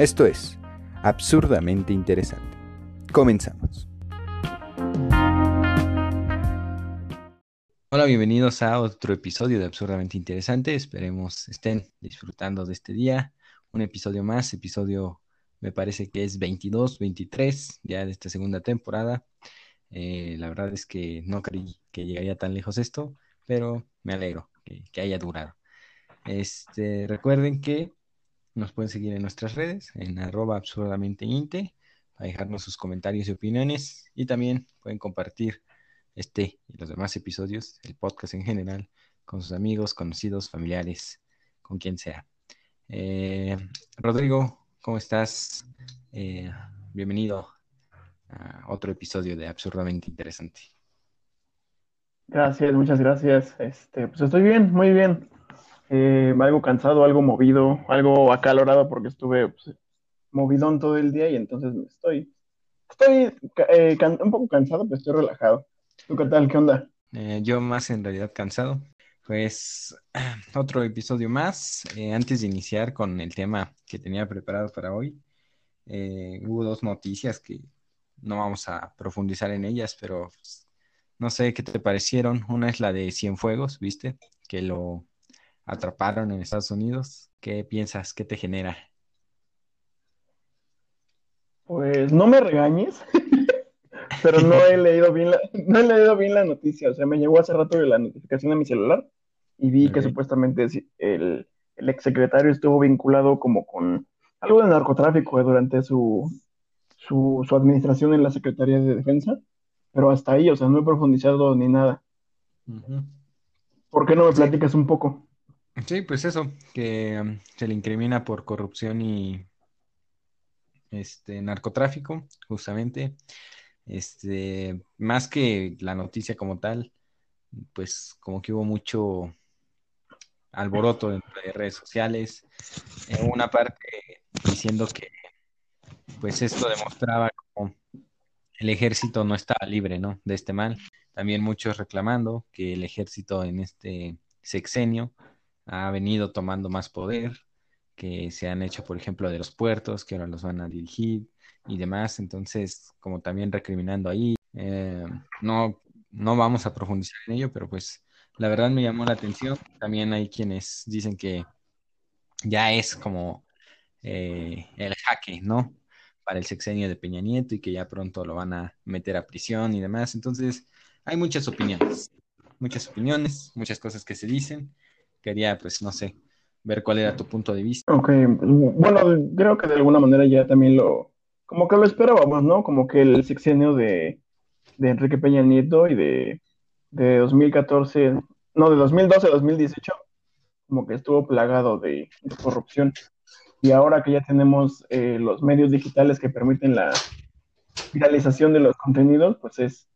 Esto es absurdamente interesante. Comenzamos. Hola, bienvenidos a otro episodio de Absurdamente Interesante. Esperemos estén disfrutando de este día. Un episodio más, episodio me parece que es 22, 23 ya de esta segunda temporada. Eh, la verdad es que no creí que llegaría tan lejos esto, pero me alegro que, que haya durado. Este, recuerden que nos pueden seguir en nuestras redes, en arroba absurdamenteinte, para dejarnos sus comentarios y opiniones. Y también pueden compartir este y los demás episodios, el podcast en general, con sus amigos, conocidos, familiares, con quien sea. Eh, Rodrigo, ¿cómo estás? Eh, bienvenido a otro episodio de Absurdamente Interesante. Gracias, muchas gracias. Este, pues estoy bien, muy bien eh, algo cansado, algo movido, algo acalorado porque estuve pues, movidón todo el día y entonces me estoy, estoy eh, un poco cansado, pero estoy relajado. ¿Tú tal? ¿Qué onda? Eh, yo más en realidad cansado. Pues otro episodio más. Antes de iniciar con el tema que tenía preparado para hoy, hubo dos noticias que no vamos a profundizar en ellas, pero pues, no sé qué te parecieron. Una es la de Cienfuegos, ¿viste? Que lo atraparon en Estados Unidos. ¿Qué piensas? ¿Qué te genera? Pues no me regañes, pero no he leído bien la, no he leído bien la noticia. O sea, me llegó hace rato la notificación a mi celular y vi que supuestamente el, el exsecretario estuvo vinculado como con algo de narcotráfico durante su, su, administración en la Secretaría de Defensa, pero hasta ahí, o sea, no he profundizado ni nada. ¿Por qué no me platicas un poco? Sí, pues eso, que um, se le incrimina por corrupción y este narcotráfico, justamente. Este, más que la noticia como tal, pues como que hubo mucho alboroto en redes sociales. En una parte diciendo que pues esto demostraba como el ejército no estaba libre, ¿no? De este mal. También muchos reclamando que el ejército en este sexenio ha venido tomando más poder, que se han hecho, por ejemplo, de los puertos, que ahora los van a dirigir y demás. Entonces, como también recriminando ahí, eh, no, no vamos a profundizar en ello, pero pues la verdad me llamó la atención. También hay quienes dicen que ya es como eh, el jaque, ¿no? Para el sexenio de Peña Nieto y que ya pronto lo van a meter a prisión y demás. Entonces, hay muchas opiniones, muchas opiniones, muchas cosas que se dicen quería, pues, no sé, ver cuál era tu punto de vista. Ok, bueno, creo que de alguna manera ya también lo, como que lo esperábamos, ¿no? Como que el sexenio de, Enrique Peña Nieto y de, de 2014, no, de 2012 a 2018, como que estuvo plagado de, corrupción. Y ahora que ya tenemos eh, los medios digitales que permiten la viralización de los contenidos, pues es,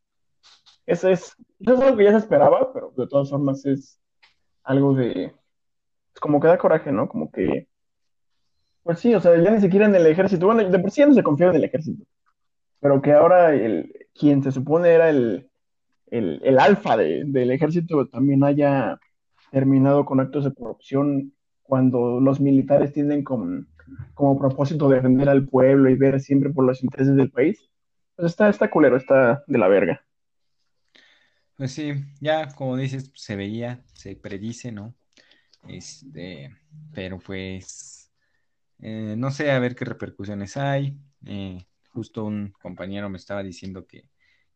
es, eso es algo que ya se esperaba, pero de todas formas es algo de, pues, como que da coraje, ¿no? Como que, pues sí, o sea, ya ni siquiera en el ejército, bueno, de por sí ya no se confía en el ejército, pero que ahora el, quien se supone era el, el, alfa del ejército también haya terminado con actos de corrupción cuando los militares tienen como, como propósito defender al pueblo y ver siempre por los intereses del país, pues está, está culero, está de la verga. Pues sí, ya como dices, se veía, se predice, ¿no? Este, pero pues, eh, no sé, a ver qué repercusiones hay. Eh, justo un compañero me estaba diciendo que,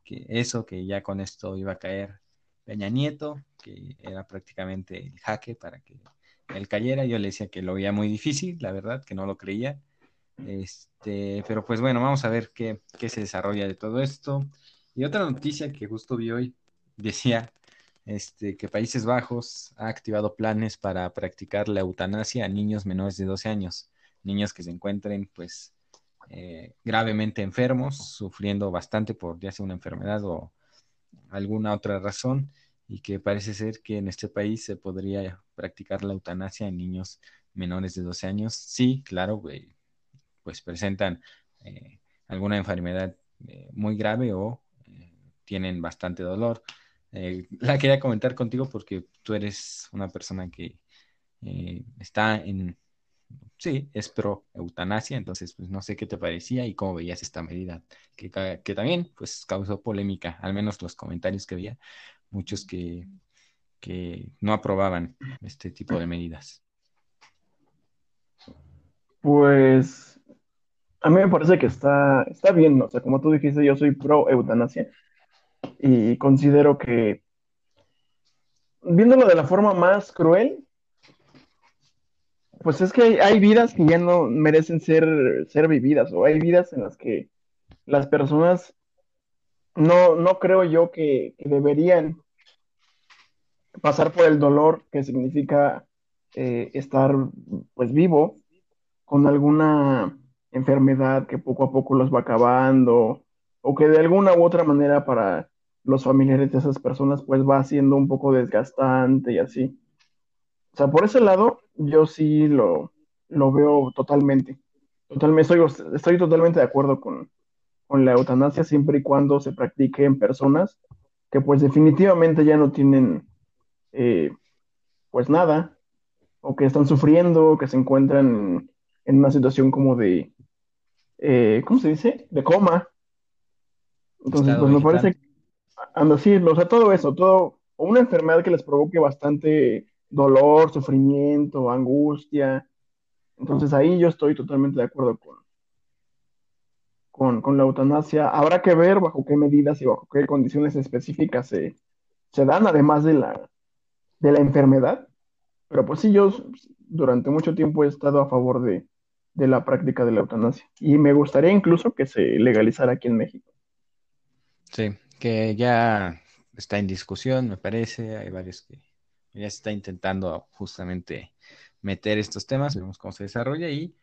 que eso, que ya con esto iba a caer Peña Nieto, que era prácticamente el jaque para que él cayera. Yo le decía que lo veía muy difícil, la verdad, que no lo creía. Este, pero pues bueno, vamos a ver qué, qué se desarrolla de todo esto. Y otra noticia que justo vi hoy, decía este, que Países Bajos ha activado planes para practicar la eutanasia a niños menores de 12 años, niños que se encuentren pues eh, gravemente enfermos, sufriendo bastante por ya sea una enfermedad o alguna otra razón, y que parece ser que en este país se podría practicar la eutanasia en niños menores de 12 años. Sí, claro, pues presentan eh, alguna enfermedad eh, muy grave o tienen bastante dolor. Eh, la quería comentar contigo porque tú eres una persona que eh, está en, sí, es pro eutanasia, entonces pues no sé qué te parecía y cómo veías esta medida, que, que también pues causó polémica, al menos los comentarios que había, muchos que, que no aprobaban este tipo de medidas. Pues a mí me parece que está, está bien, o sea, como tú dijiste, yo soy pro eutanasia y considero que, viéndolo de la forma más cruel, pues es que hay, vidas que ya no merecen ser, ser vividas, o hay vidas en las que las personas no, no creo yo que, deberían pasar por el dolor que significa eh, estar pues vivo con alguna enfermedad que poco a poco los va acabando o que de alguna u otra manera para los familiares de esas personas pues va siendo un poco desgastante y así. O sea, por ese lado yo sí lo, lo veo totalmente. Totalmente, estoy, estoy totalmente de acuerdo con, con la eutanasia siempre y cuando se practique en personas que pues definitivamente ya no tienen eh, pues nada o que están sufriendo, que se encuentran en una situación como de, eh, ¿cómo se dice? De coma. Entonces, pues me parece, ando así, o sea, todo eso, todo, o una enfermedad que les provoque bastante dolor, sufrimiento, angustia. Entonces ahí yo estoy totalmente de acuerdo con, con, la eutanasia. Habrá que ver bajo qué medidas y bajo qué condiciones específicas se, se dan, además de la, de la enfermedad. Pero pues sí, yo durante mucho tiempo he estado a favor de, de la práctica de la eutanasia. Y me gustaría incluso que se legalizara aquí en México. Sí, que ya está en discusión, me parece. Hay varios que ya se está intentando justamente meter estos temas, veremos cómo se desarrolla y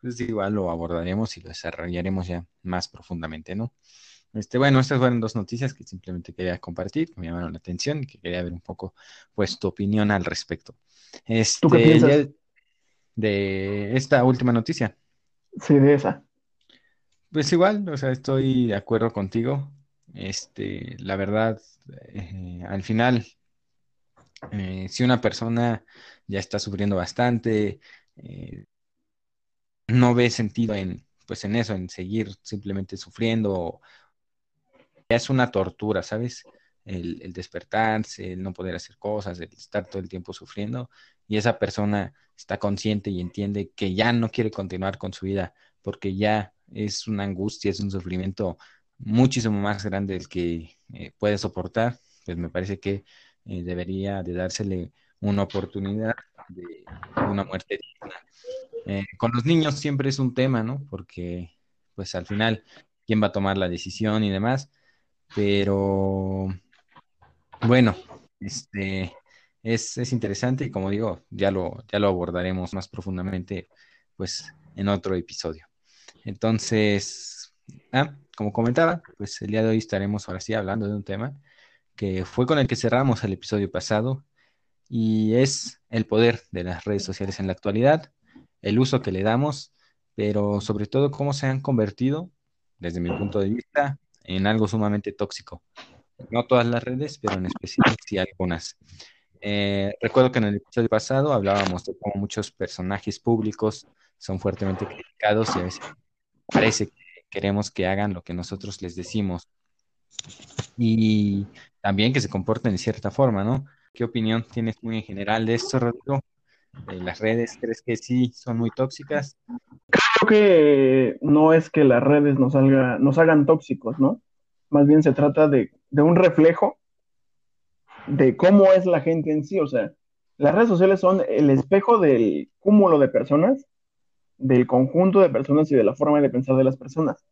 pues igual lo abordaremos y lo desarrollaremos ya más profundamente, ¿no? Este, bueno, estas fueron dos noticias que simplemente quería compartir, que me llamaron la atención y que quería ver un poco, pues, tu opinión al respecto. Este, ¿Tú qué piensas? de esta última noticia. Sí, de esa. Pues igual, o sea, estoy de acuerdo contigo. Este, la verdad, eh, al final, eh, si una persona ya está sufriendo bastante, eh, no ve sentido en, pues en eso, en seguir simplemente sufriendo, ya es una tortura, ¿sabes? El, el despertarse, el no poder hacer cosas, el estar todo el tiempo sufriendo, y esa persona está consciente y entiende que ya no quiere continuar con su vida porque ya es una angustia, es un sufrimiento muchísimo más grande del que eh, puede soportar, pues me parece que eh, debería de dársele una oportunidad de una muerte digna. Eh, con los niños siempre es un tema, ¿no? Porque pues al final, ¿quién va a tomar la decisión y demás? Pero bueno, este, es, interesante y como digo, ya lo, ya lo abordaremos más profundamente pues en otro episodio. Entonces, ah, como comentaba, pues el día de hoy estaremos ahora sí hablando de un tema que fue con el que cerramos el episodio pasado y es el poder de las redes sociales en la actualidad, el uso que le damos, pero sobre todo cómo se han convertido, desde mi punto de vista, en algo sumamente tóxico. No todas las redes, pero en especial sí algunas. Eh, recuerdo que en el episodio pasado hablábamos de cómo muchos personajes públicos son fuertemente criticados y a veces parece que queremos que hagan lo que nosotros les decimos. Y también que se comporten de cierta forma, ¿no? ¿Qué opinión tienes muy en general de esto, Rodrigo? ¿De las redes crees que sí son muy tóxicas? Creo que no es que las redes nos, nos hagan tóxicos, ¿no? Más bien se trata de un reflejo de cómo es la gente en sí. O sea, las redes sociales son el espejo del cúmulo de personas, del conjunto de personas y de la forma de pensar de las personas.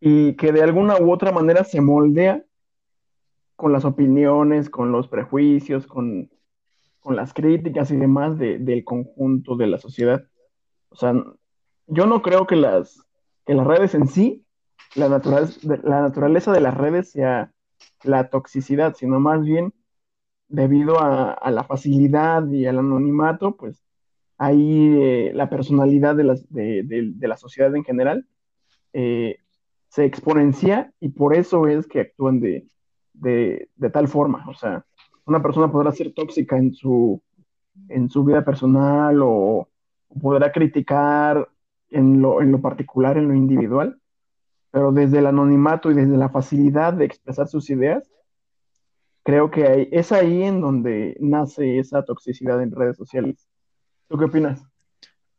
Y que de alguna u otra manera se moldea con las opiniones, con los prejuicios, con, las críticas y demás del conjunto de la sociedad. O sea, yo no creo que las, que las redes en sí, la, la naturaleza de las redes sea la toxicidad, sino más bien debido a, la facilidad y al anonimato, pues ahí eh, la personalidad de, de, la sociedad en general eh, se exponencia y por eso es que actúan de, tal forma. O sea, una persona podrá ser tóxica en su, en su vida personal o, podrá criticar en lo, en lo particular, en lo individual, pero desde el anonimato y desde la facilidad de expresar sus ideas, creo que es ahí en donde nace esa toxicidad en redes sociales. ¿Tú qué opinas?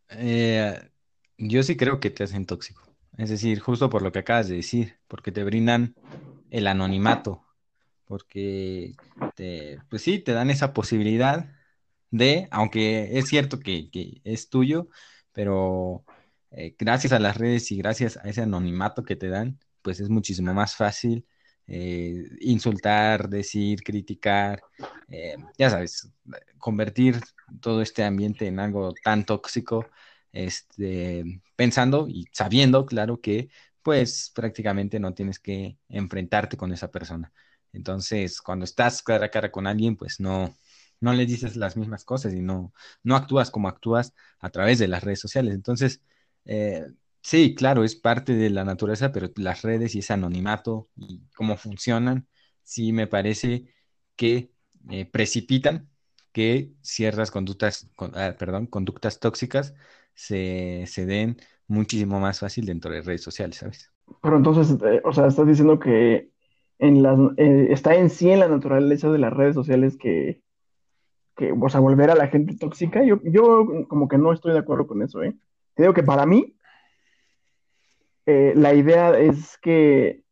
Eh, yo sí creo que te hacen tóxico. Es decir, justo por lo que acabas de decir, porque te brindan el anonimato, porque te, pues sí, te dan esa posibilidad de, aunque es cierto que, es tuyo, pero eh, gracias a las redes y gracias a ese anonimato que te dan, pues es muchísimo más fácil eh, insultar, decir, criticar, eh, ya sabes, convertir todo este ambiente en algo tan tóxico, este, pensando y sabiendo, claro, que pues prácticamente no tienes que enfrentarte con esa persona. Entonces, cuando estás cara a cara con alguien, pues no, no le dices las mismas cosas y no, no actúas como actúas a través de las redes sociales. Entonces, eh, Sí, claro, es parte de la naturaleza, pero las redes y ese anonimato y cómo funcionan, sí me parece que eh, precipitan que ciertas conductas, ah, perdón, conductas tóxicas se, den muchísimo más fácil dentro de redes sociales, ¿sabes? Pero entonces, eh, o sea, estás diciendo que en las, eh, está en sí en la naturaleza de las redes sociales que, que, o sea, volver a la gente tóxica. Yo, yo como que no estoy de acuerdo con eso, ¿eh? Te digo que para mí eh, la idea es que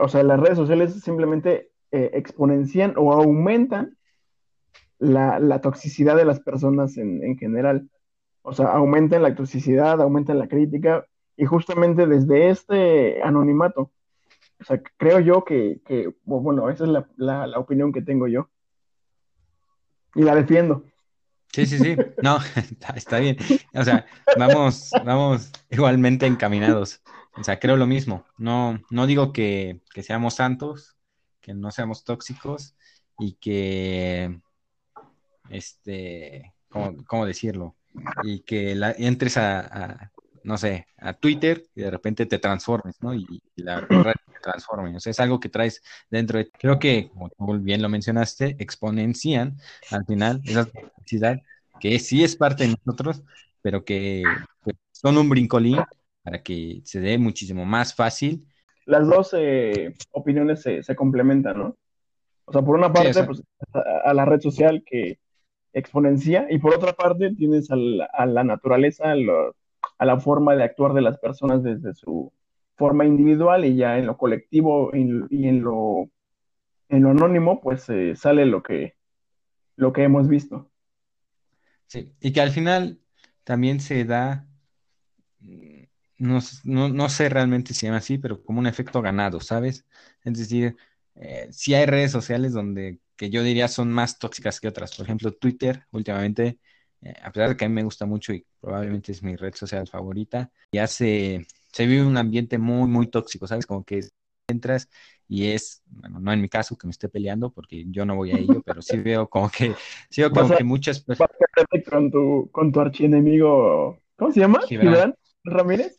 o sea, las redes sociales simplemente eh, exponencian o aumentan la, toxicidad de las personas en, general. O sea, aumentan la toxicidad, aumentan la crítica y justamente desde este anonimato. O sea, creo yo que, bueno, esa es la, la opinión que tengo yo. Y la defiendo. Sí, sí, sí. No, está, bien. O sea, vamos, vamos igualmente encaminados. O sea, creo lo mismo. No, no digo que, seamos santos, que no seamos tóxicos y que, este, ¿cómo, decirlo? Y que la, entres a, no sé, a Twitter y de repente te transformes, ¿no? Y, la red te transforme. O sea, es algo que traes dentro de... Creo que, como tú bien lo mencionaste, exponencian al final esa necesidad que sí es parte de nosotros, pero que pues, son un brincolín para que se dé muchísimo más fácil. Las dos eh, opiniones se, se, complementan, ¿no? O sea, por una parte, pues, a, la red social que exponencia, y por otra parte, tienes a la, naturaleza, a la forma de actuar de las personas desde su forma individual y ya en lo colectivo y en lo, en lo anónimo, pues eh, sale lo que, lo que hemos visto. Sí, y que al final también se da, mm, no, sé realmente si se llama así, pero como un efecto ganado, ¿sabes? Es decir, eh, si hay redes sociales donde que yo diría son más tóxicas que otras. Por ejemplo, Twitter, últimamente, eh, a pesar de que a mí me gusta mucho y probablemente es mi red social favorita, ya se, se vive un ambiente muy, muy tóxico, ¿sabes? Como que entras y es, bueno, no en mi caso que me esté peleando porque yo no voy a ello, pero sí veo como que, sí veo como que muchas personas... Con tu, con tu archienemigo, ¿cómo se llama? Gibran. Ramírez.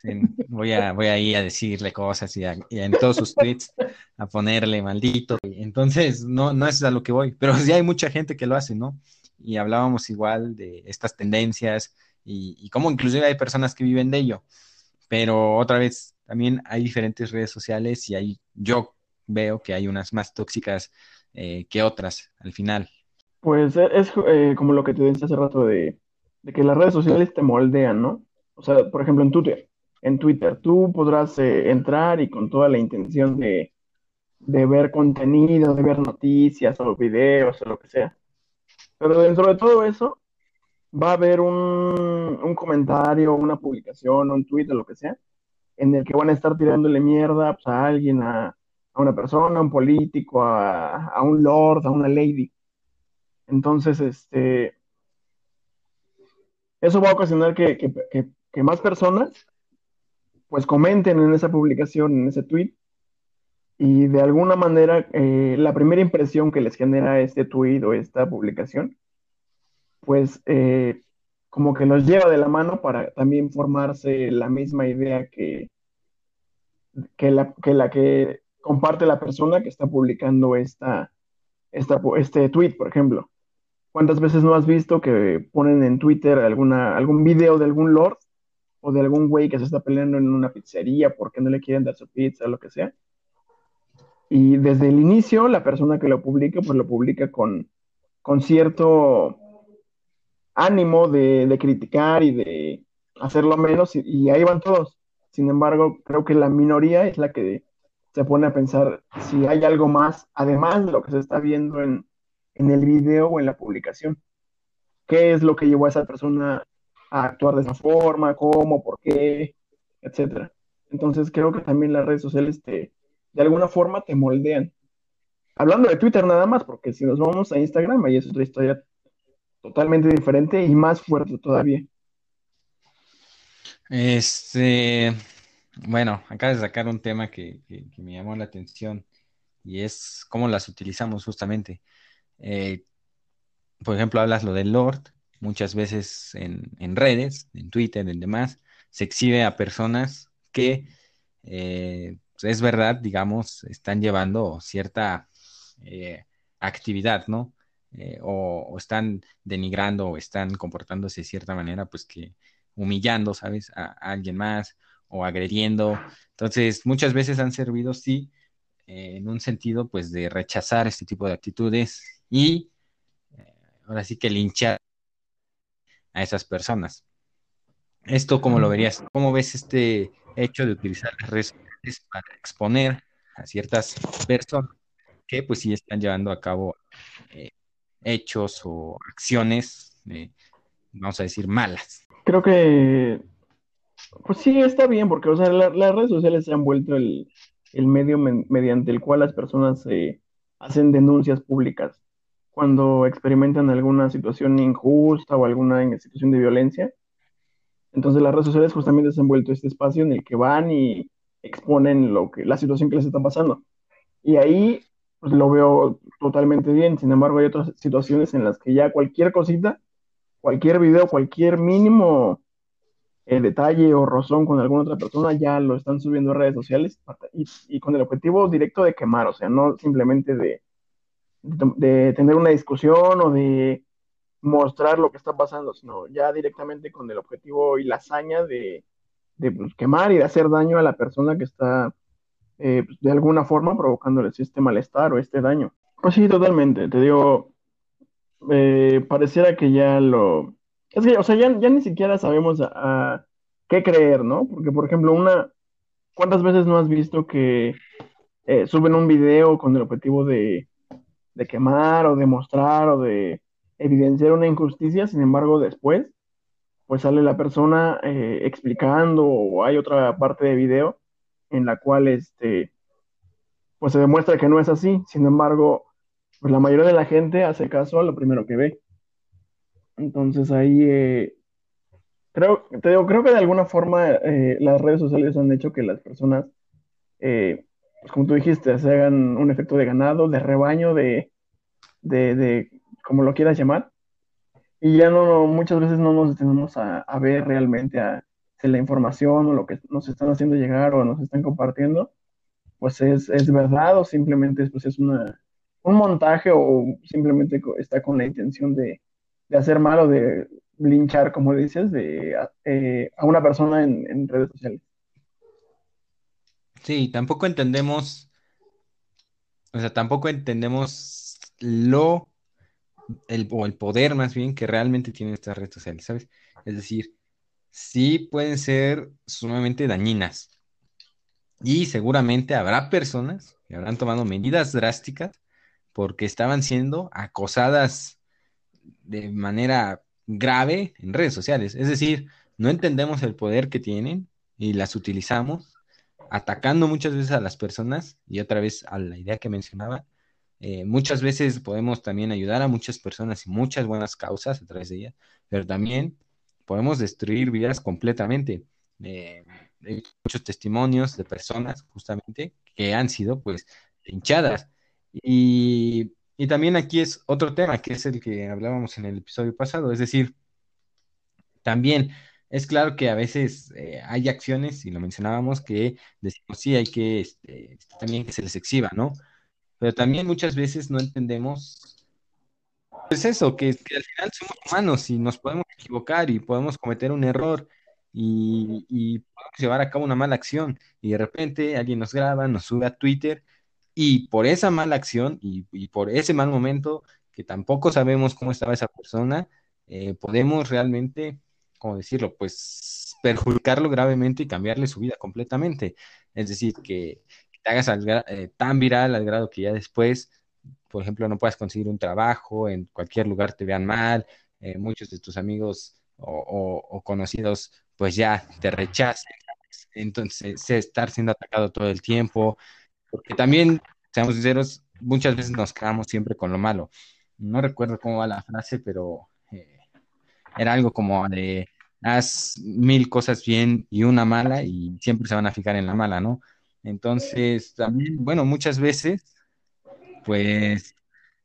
voy a, voy a ir a decirle cosas y, en todos sus tweets a ponerle maldito. Entonces, no, no es a lo que voy, pero sí hay mucha gente que lo hace, ¿no? Y hablábamos igual de estas tendencias y, cómo inclusive hay personas que viven de ello. Pero otra vez, también hay diferentes redes sociales y hay, yo veo que hay unas más tóxicas eh, que otras al final. Pues e, es eh, como lo que te decía hace rato de, que las redes sociales te moldean, ¿no? O sea, por ejemplo, en Twitter, en Twitter, tú podrás eh, entrar y con toda la intención de, de ver contenido, de ver noticias o videos o lo que sea. Pero dentro de todo eso, va a haber un, un comentario, una publicación, un tweet o lo que sea, en el que van a estar tirándole mierda pues, a alguien, a, una persona, a un político, a, un lord, a una lady. Entonces, este, eso va a ocasionar que, más personas pues comenten en esa publicación, en ese tweet, y de alguna manera eh, la primera impresión que les genera este tweet o esta publicación, pues eh, como que los lleva de la mano para también formarse la misma idea que, que, la, que comparte la persona que está publicando esta, esta, este tweet, por ejemplo. ¿Cuántas veces no has visto que ponen en Twitter alguna, algún video de algún lord o de algún güey que se está peleando en una pizzería porque no le quieren dar su pizza o lo que sea? Y desde el inicio, la persona que lo publica, pues lo publica con, con cierto ánimo de, de criticar y de hacerlo menos, y, ahí van todos. Sin embargo, creo que la minoría es la que se pone a pensar si hay algo más, además de lo que se está viendo en, en el video o en la publicación. ¿Qué es lo que llevó a esa persona a actuar de esa forma? ¿Cómo? ¿Por qué? Etcétera. Entonces creo que también las redes sociales te, de alguna forma te moldean. Hablando de Twitter nada más, porque si nos vamos a Instagram, ahí es otra historia totalmente diferente y más fuerte todavía. Este, bueno, acabas de sacar un tema que, que- me llamó la atención y es cómo las utilizamos justamente. Eh, por ejemplo, hablas lo del Lord, muchas veces en, en redes, en Twitter, en demás, se exhibe a personas que, eh, es verdad, digamos, están llevando cierta eh, actividad, ¿no? Eh, o, o están denigrando o están comportándose de cierta manera, pues que humillando, ¿sabes? A, a alguien más o agrediendo. Entonces, muchas veces han servido, sí, eh, en un sentido, pues, de rechazar este tipo de actitudes y ahora sí que linchar a esas personas. ¿Esto cómo lo verías? ¿Cómo ves este hecho de utilizar las redes para exponer a ciertas personas que pues sí están llevando a cabo eh, hechos o acciones, vamos a decir, malas? Creo que, pues sí, está bien, porque o sea, la- las redes sociales se han vuelto el, el medio mediante el cual las personas hacen denuncias públicas cuando experimentan alguna situación injusta o alguna situación de violencia. Entonces las redes sociales justamente se han vuelto este espacio en el que van y exponen lo que, la situación que les está pasando. Y ahí pues lo veo totalmente bien. Sin embargo, hay otras situaciones en las que ya cualquier cosita, cualquier video, cualquier mínimo eh, detalle o rozón con alguna otra persona, ya lo están subiendo a redes sociales y, con el objetivo directo de quemar, o sea, no simplemente de, de, de tener una discusión o de mostrar lo que está pasando, sino ya directamente con el objetivo y la hazaña de, de pues, quemar y de hacer daño a la persona que está eh, pues, de alguna forma provocándole este malestar o este daño. Pues sí, totalmente. Te digo, eh, pareciera que ya lo... Es que, o sea, ya, ya ni siquiera sabemos a, qué creer, ¿no? Porque, por ejemplo, una... ¿Cuántas veces no has visto que eh, suben un video con el objetivo de, de quemar o de mostrar o de evidenciar una injusticia? Sin embargo, después, pues sale la persona eh, explicando o hay otra parte de video en la cual este, pues se demuestra que no es así. Sin embargo, pues la mayoría de la gente hace caso a lo primero que ve. Entonces ahí eh, creo, te digo, creo que de alguna forma eh, las redes sociales han hecho que las personas, eh, pues como tú dijiste, se hagan un efecto de ganado, de rebaño, de, de, de como lo quieras llamar. Y ya no, muchas veces no nos detenemos a, ver realmente a, si la información o lo que nos están haciendo llegar o nos están compartiendo, pues es, es verdad o simplemente pues es una, un montaje o simplemente está con la intención de, de hacer mal o de linchar, como dices, de, eh, a una persona en, redes sociales. Sí, tampoco entendemos, o sea, tampoco entendemos lo, el, o el poder más bien que realmente tienen estas redes sociales, ¿sabes? Es decir, sí pueden ser sumamente dañinas. Y seguramente habrá personas que habrán tomado medidas drásticas porque estaban siendo acosadas de manera grave en redes sociales. Es decir, no entendemos el poder que tienen y las utilizamos atacando muchas veces a las personas y otra vez a la idea que mencionaba. Eh, muchas veces podemos también ayudar a muchas personas y muchas buenas causas a través de ellas, pero también podemos destruir vidas completamente. Eh, hay muchos testimonios de personas justamente que han sido pues hinchadas. Y, y, también aquí es otro tema que es el que hablábamos en el episodio pasado, es decir, también es claro que a veces eh, hay acciones, y lo mencionábamos, que decimos sí, hay que este, también que se les exhiba, ¿no? Pero también muchas veces no entendemos pues eso, que, que, al final somos humanos y nos podemos equivocar y podemos cometer un error y, y, podemos llevar a cabo una mala acción y de repente alguien nos graba, nos sube a Twitter y por esa mala acción y, y por ese mal momento que tampoco sabemos cómo estaba esa persona, eh, podemos realmente, ¿cómo decirlo? Pues perjudicarlo gravemente y cambiarle su vida completamente. Es decir, que te hagas eh, tan viral al grado que ya después, por ejemplo, no puedas conseguir un trabajo, en cualquier lugar te vean mal, eh, muchos de tus amigos o, conocidos pues ya te rechacen, entonces estar siendo atacado todo el tiempo, porque también, seamos sinceros, muchas veces nos quedamos siempre con lo malo. No recuerdo cómo va la frase, pero eh, era algo como de haz mil cosas bien y una mala y siempre se van a fijar en la mala, ¿no? Entonces, también, bueno, muchas veces, pues,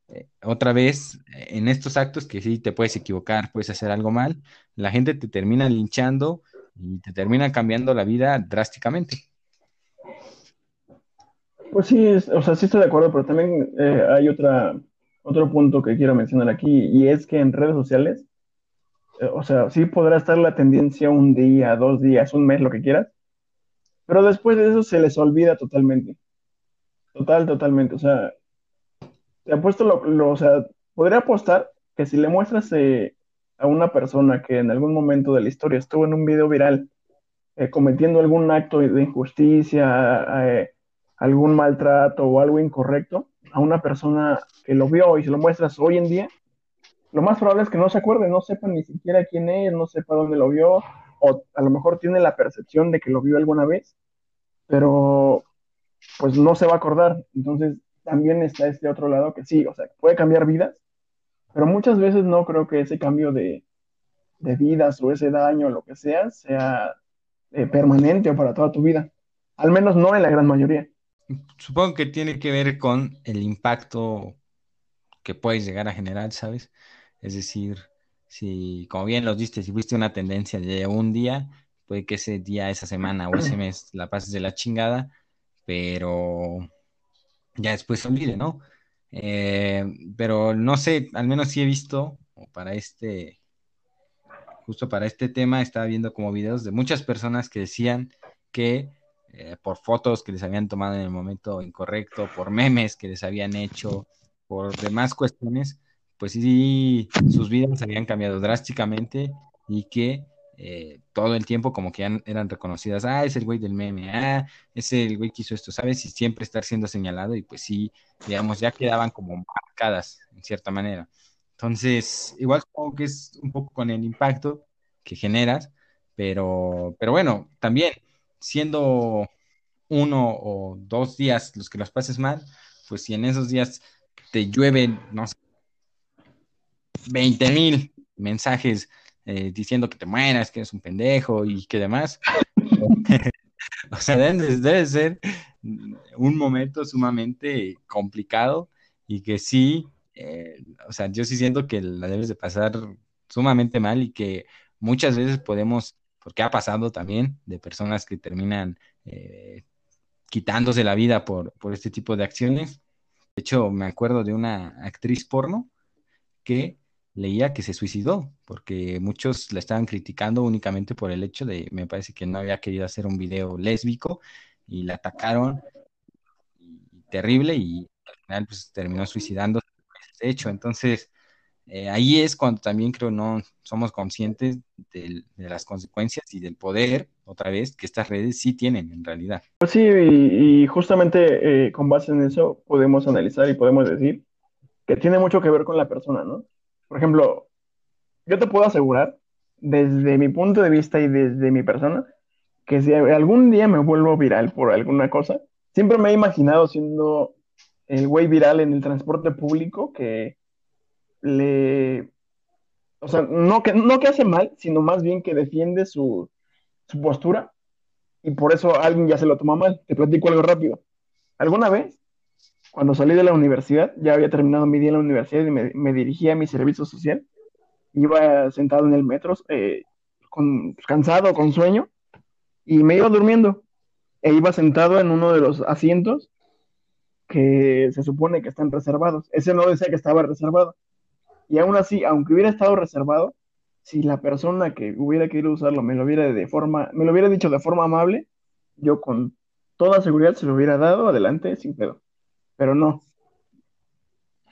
eh, otra vez, en estos actos que sí te puedes equivocar, puedes hacer algo mal, la gente te termina linchando y te termina cambiando la vida drásticamente. Pues sí, o sea, sí estoy de acuerdo, pero también eh, hay otra, otro punto que quiero mencionar aquí, y es que en redes sociales, eh, o sea, sí podrá estar la tendencia un día, dos días, un mes, lo que quieras, pero después de eso se les olvida totalmente. Total, totalmente. O sea, te apuesto lo, lo o sea, podría apostar que si le muestras eh, a una persona que en algún momento de la historia estuvo en un video viral eh, cometiendo algún acto de injusticia, eh, algún maltrato o algo incorrecto, a una persona que lo vio y se lo muestras hoy en día, lo más probable es que no se acuerde, no sepa ni siquiera quién es, no sepa dónde lo vio, o a lo mejor tiene la percepción de que lo vio alguna vez, pero pues no se va a acordar. Entonces también está este otro lado que sí, o sea, puede cambiar vidas, pero muchas veces no creo que ese cambio de, vidas o ese daño lo que sea sea eh, permanente o para toda tu vida. Al menos no en la gran mayoría. Supongo que tiene que ver con el impacto que puedes llegar a generar, ¿sabes? Es decir, si, como bien lo diste, si fuiste una tendencia de un día, puede que ese día, esa semana o ese mes la pases de la chingada, pero ya después se olvide, ¿no? Eh, pero no sé, al menos sí he visto para este, justo para este tema, estaba viendo como videos de muchas personas que decían que eh, por fotos que les habían tomado en el momento incorrecto, por memes que les habían hecho, por demás cuestiones, pues sí, sus vidas habían cambiado drásticamente y que eh, todo el tiempo como que eran reconocidas, ah, es el güey del meme, ah, es el güey que hizo esto, ¿sabes? Y siempre estar siendo señalado y pues sí, digamos, ya quedaban como marcadas en cierta manera. Entonces, igual supongo que es un poco con el impacto que generas, pero, pero bueno, también siendo uno o dos días los que los pases mal, pues si en esos días te llueven, no sé, 20 mil mensajes eh, diciendo que te mueras, que eres un pendejo y que demás. o sea, debe, ser un momento sumamente complicado y que sí, eh, o sea, yo sí siento que la debes de pasar sumamente mal y que muchas veces podemos, porque ha pasado también de personas que terminan eh, quitándose la vida por, por este tipo de acciones. De hecho, me acuerdo de una actriz porno que leía que se suicidó, porque muchos la estaban criticando únicamente por el hecho de, me parece que no había querido hacer un video lésbico y la atacaron terrible y al final pues terminó suicidándose. De hecho, entonces eh, ahí es cuando también creo no somos conscientes de, las consecuencias y del poder, otra vez, que estas redes sí tienen en realidad. Pues sí, y, justamente eh, con base en eso podemos analizar y podemos decir que tiene mucho que ver con la persona, ¿no? Por ejemplo, yo te puedo asegurar, desde mi punto de vista y desde mi persona, que si algún día me vuelvo viral por alguna cosa, siempre me he imaginado siendo el güey viral en el transporte público que le... O sea, no que, no que hace mal, sino más bien que defiende su, su postura y por eso alguien ya se lo toma mal. Te platico algo rápido. ¿Alguna vez cuando salí de la universidad, ya había terminado mi día en la universidad y me, me dirigía a mi servicio social. Iba sentado en el metro, eh, con, cansado, con sueño, y me iba durmiendo. E iba sentado en uno de los asientos que se supone que están reservados. Ese no decía que estaba reservado. Y aún así, aunque hubiera estado reservado, si la persona que hubiera querido usarlo me lo hubiera de forma, me lo hubiera dicho de forma amable, yo con toda seguridad se lo hubiera dado adelante sin pedo. Pero no.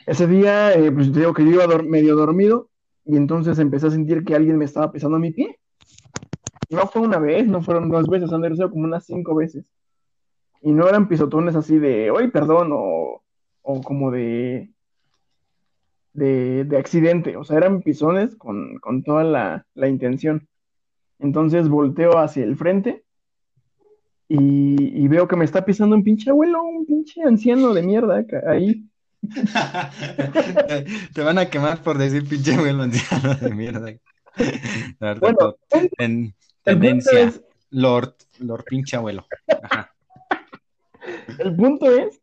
Ese día, eh, pues digo que yo iba medio dormido y entonces empecé a sentir que alguien me estaba pisando mi pie. No fue una vez, no fueron dos veces, han sido como unas cinco veces. Y no eran pisotones así de, oye, perdón, o, o como de, de, accidente, o sea, eran pisones con, toda la, intención. Entonces volteo hacia el frente y, veo que me está pisando un pinche abuelo, un pinche anciano de mierda ahí. Te van a quemar por decir pinche abuelo anciano de mierda. bueno, en, tendencia, Lord, Lord pinche abuelo. El punto es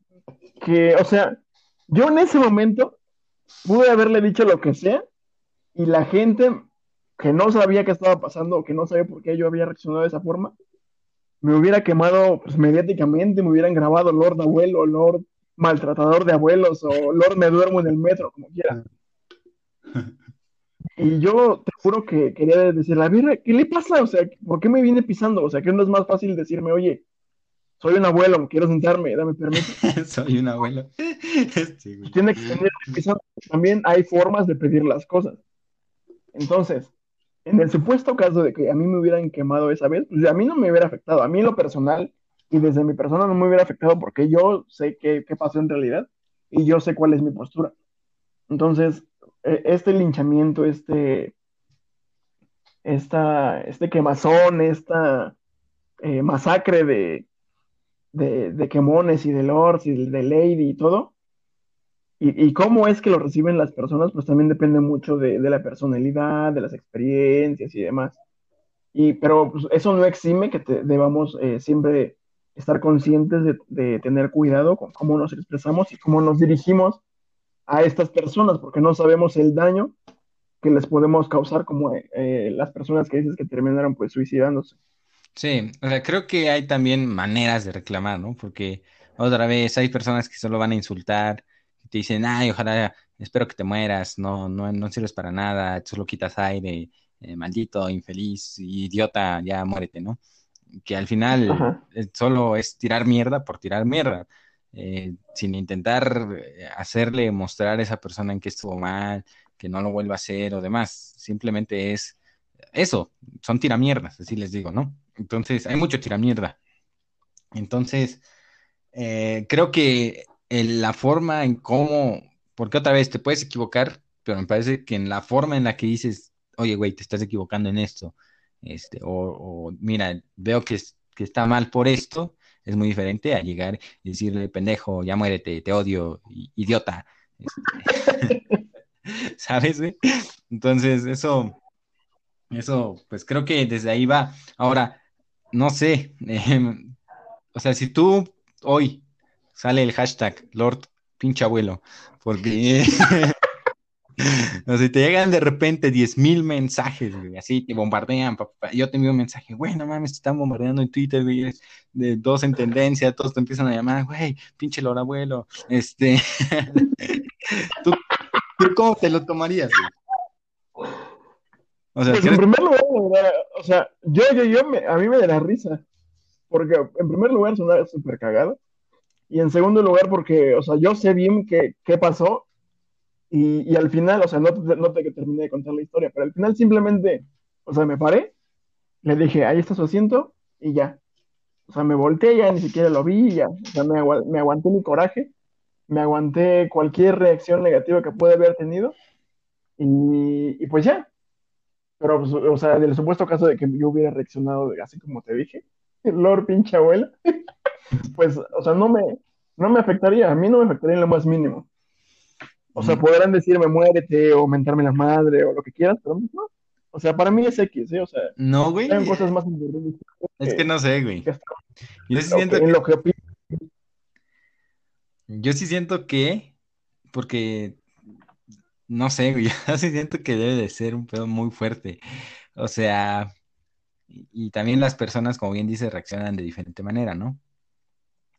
que, o sea, yo en ese momento pude haberle dicho lo que sea y la gente que no sabía qué estaba pasando o que no sabía por qué yo había reaccionado de esa forma, me hubiera quemado pues, mediáticamente, me hubieran grabado Lord Abuelo, Lord Maltratador de Abuelos o Lord Me Duermo en el Metro, como quiera. Y yo te juro que quería decir, la mira, ¿qué le pasa? O sea, ¿por qué me viene pisando? O sea, que no es más fácil decirme, oye, soy un abuelo, quiero sentarme, dame permiso. soy un abuelo. Tiene que tener también hay formas de pedir las cosas. Entonces, en el supuesto caso de que a mí me hubieran quemado esa vez, pues a mí no me hubiera afectado, a mí lo personal y desde mi persona no me hubiera afectado porque yo sé qué, qué pasó en realidad y yo sé cuál es mi postura. Entonces, e, este linchamiento, este, esta, este quemazón, esta eh, masacre de, de, de quemones y de lords y de lady y todo. Y, y, cómo es que lo reciben las personas, pues también depende mucho de, de la personalidad, de las experiencias y demás. Y, pero pues, eso no exime que debamos eh, siempre estar conscientes de, de, tener cuidado con cómo nos expresamos y cómo nos dirigimos a estas personas, porque no sabemos el daño que les podemos causar como eh, las personas que dices que terminaron pues suicidándose. Sí, o sea, creo que hay también maneras de reclamar, ¿no? Porque otra vez hay personas que solo van a insultar, te dicen, ay, ojalá, espero que te mueras, no, no, no sirves para nada, solo quitas aire, eh, maldito, infeliz, idiota, ya muérete, ¿no? Que al final eh, solo es tirar mierda por tirar mierda, eh, sin intentar hacerle mostrar a esa persona en que estuvo mal, que no lo vuelva a hacer o demás, simplemente es eso, son tiramierdas, así les digo, ¿no? Entonces, hay mucho tiramierda. Entonces, eh, creo que la forma en cómo, porque otra vez te puedes equivocar, pero me parece que en la forma en la que dices, oye, güey, te estás equivocando en esto, este, o, mira, veo que, que está mal por esto, es muy diferente a llegar y decirle, pendejo, ya muérete, te odio, idiota. Este, ¿Sabes? Entonces, eso, eso, pues creo que desde ahí va. Ahora, no sé, em, o sea, si tú hoy sale el hashtag Lord pinche abuelo, porque o sea, te llegan de repente 10 mil mensajes, güey, así te bombardean, yo te envío un mensaje, güey, no mames, te están bombardeando en Twitter, güey, de dos en tendencia, todos te empiezan a llamar, güey, pinche Lord abuelo, este, ¿Tú, cómo te lo tomarías? O sea, pues en primer lugar, o sea, yo, yo, yo, me, a mí me da risa. Porque en primer lugar suena súper cagado. Y en segundo lugar, porque, o sea, yo sé bien qué, qué pasó. Y, y, al final, o sea, no, no te terminé de contar la historia, pero al final simplemente, o sea, me paré, le dije, ahí está su asiento, y ya. O sea, me volteé, ya ni siquiera lo vi, ya. O sea, me, me aguanté mi coraje, me aguanté cualquier reacción negativa que puede haber tenido, y, y pues ya, pero, pues, o sea, en el supuesto caso de que yo hubiera reaccionado así como te dije, Lord pinche abuela, pues, o sea, no me, no me afectaría, a mí no me afectaría en lo más mínimo. O sea, podrán decirme muérete o mentarme la madre o lo que quieras, pero no. O sea, para mí es X, ¿eh? O sea, no, güey. Hay cosas más Es que no sé, güey. Yo sí siento que... Yo sí siento que, porque no sé, güey, yo sí siento que debe de ser un pedo muy fuerte. O sea, y, también las personas, como bien dice, reaccionan de diferente manera, ¿no?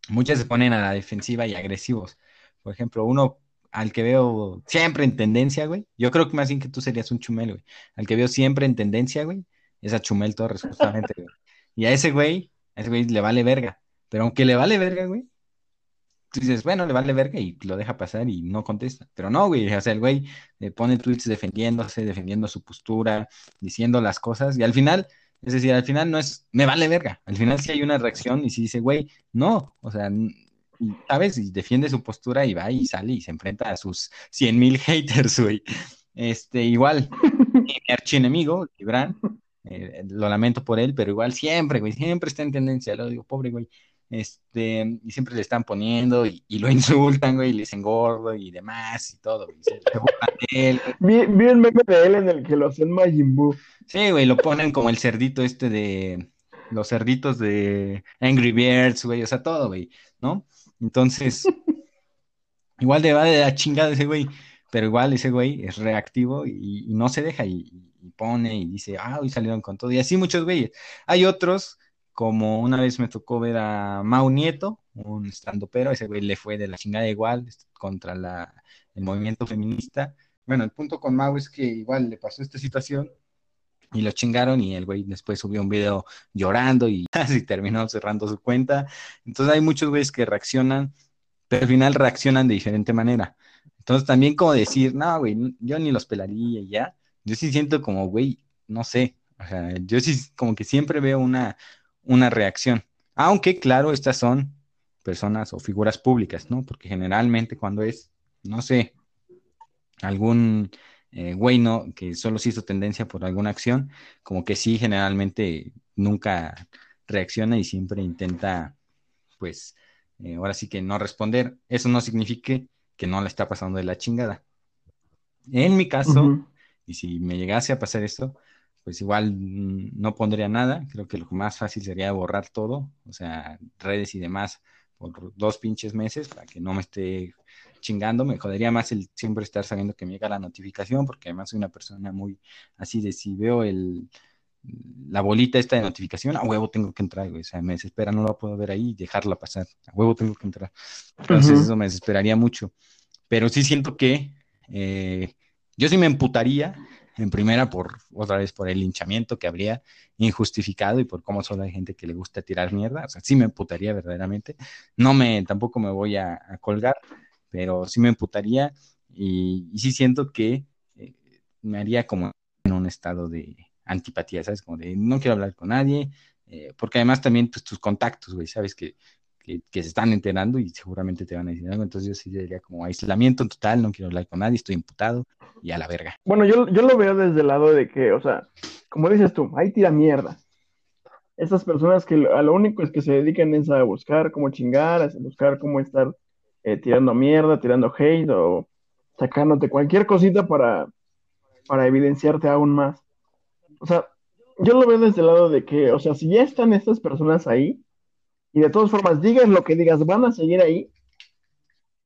Muchas se ponen a la defensiva y agresivos. Por ejemplo, uno al que veo siempre en tendencia, güey. Yo creo que más bien que tú serías un chumel, güey. Al que veo siempre en tendencia, güey, es a Chumel Torres, justamente. Y a ese güey, a ese güey le vale verga. Pero aunque le vale verga, güey, tú dices, bueno, le vale verga y lo deja pasar y no contesta. Pero no, güey, o sea, el güey le pone tweets defendiéndose, defendiendo su postura, diciendo las cosas, y al final, es decir, al final no es, me vale verga. Al final sí hay una reacción y sí dice, güey, no, o sea, ¿sabes? Y defiende su postura y va y sale y se enfrenta a sus 100 mil haters, güey. Este, igual, mi archienemigo, Gibran, eh, lo lamento por él, pero igual siempre, güey, siempre está en tendencia, lo digo, pobre güey, este, y siempre le están poniendo y, lo insultan, güey, y le dicen gordo y demás y todo, güey, se, él. Vi, meme de él en el que lo hacen Majin Buu. Sí, güey, lo ponen como el cerdito este de, los cerditos de Angry Birds, güey, o sea, todo, güey, ¿no? Entonces, igual de va de la chingada ese güey, pero igual ese güey es reactivo y, no se deja y, pone y dice, ah, hoy salieron con todo. Y así muchos güeyes. Hay otros, como una vez me tocó ver a Mau Nieto, un estando pero, ese güey le fue de la chingada igual contra la, el movimiento feminista. Bueno, el punto con Mau es que igual le pasó esta situación y lo chingaron y el güey después subió un video llorando y así terminó cerrando su cuenta. Entonces hay muchos güeyes que reaccionan, pero al final reaccionan de diferente manera. Entonces también como decir, no, güey, yo ni los pelaría ya. Yo sí siento como, güey, no sé. O sea, yo sí como que siempre veo una, una reacción. Aunque, claro, estas son personas o figuras públicas, ¿no? Porque generalmente cuando es, no sé, algún eh, güey no, que solo se hizo tendencia por alguna acción, como que sí, generalmente nunca reacciona y siempre intenta, pues, eh, ahora sí que no responder. Eso no significa que no le está pasando de la chingada. En mi caso, y si me llegase a pasar esto, pues igual mm, no pondría nada. Creo que lo más fácil sería borrar todo, o sea, redes y demás, por dos pinches meses para que no me esté chingando, me jodería más el siempre estar sabiendo que me llega la notificación, porque además soy una persona muy así de si veo el la bolita esta de notificación, a huevo tengo que entrar, güey. O sea, me desespera, no la puedo ver ahí y dejarla pasar. A huevo tengo que entrar. Entonces, eso me desesperaría mucho. Pero sí siento que eh, yo sí me emputaría en primera por otra vez por el linchamiento que habría injustificado y por cómo solo hay gente que le gusta tirar mierda. O sea, sí me emputaría verdaderamente. No me, tampoco me voy a colgar, pero sí me emputaría y, sí siento que eh, me haría como en un estado de antipatía, ¿sabes? Como de no quiero hablar con nadie, eh, porque además también pues, tus contactos, güey, ¿sabes? Que, que, se están enterando y seguramente te van a decir algo, entonces yo sí diría como aislamiento total, no quiero hablar con nadie, estoy imputado y a la verga. Bueno, yo, yo lo veo desde el lado de que, o sea, como dices tú, ahí tira mierda. Esas personas que a lo único es que se dedican es a buscar cómo chingar, a buscar cómo estar eh, tirando mierda, tirando hate o sacándote cualquier cosita para, para evidenciarte aún más. O sea, yo lo veo desde el lado de que, o sea, si ya están estas personas ahí, y de todas formas digas lo que digas, van a seguir ahí,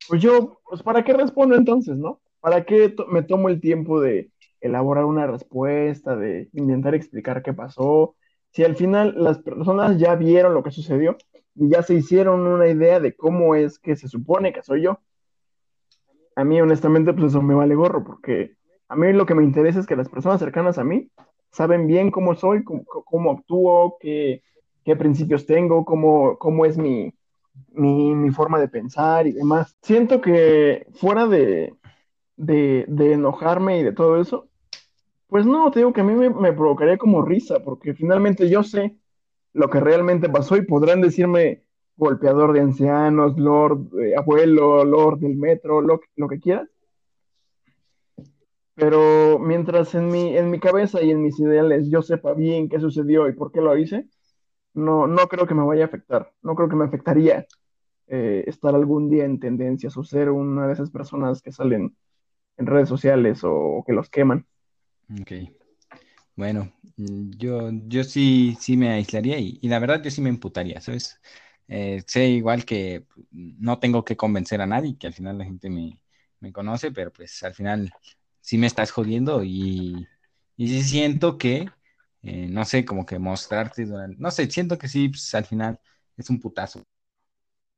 pues yo, pues ¿para qué respondo entonces, no? ¿Para qué me tomo el tiempo de elaborar una respuesta, de intentar explicar qué pasó? Si al final las personas ya vieron lo que sucedió, y ya se hicieron una idea de cómo es que se supone que soy yo. A mí, honestamente, pues eso me vale gorro, porque a mí lo que me interesa es que las personas cercanas a mí saben bien cómo soy, cómo, actúo, qué, qué, principios tengo, cómo, cómo es mi, mi, forma de pensar y demás. Siento que fuera de, de, de, enojarme y de todo eso, pues no, te digo que a mí me, me provocaría como risa, porque finalmente yo sé lo que realmente pasó y podrán decirme golpeador de ancianos, lord, eh, abuelo, lord del metro, lo, lo que quieras. Pero mientras en mi, en mi cabeza y en mis ideales yo sepa bien qué sucedió y por qué lo hice, no, no creo que me vaya a afectar. No creo que me afectaría eh, estar algún día en tendencias o ser una de esas personas que salen en redes sociales o, que los queman. Ok. Bueno, mm, yo, yo sí, sí me aislaría y, la verdad yo sí me imputaría, ¿sabes? Eh, sé igual que no tengo que convencer a nadie, que al final la gente me, conoce, pero pues al final sí me estás jodiendo y, y sí siento que, eh, no sé, como que mostrarte, no sé, siento que sí, pues al final es un putazo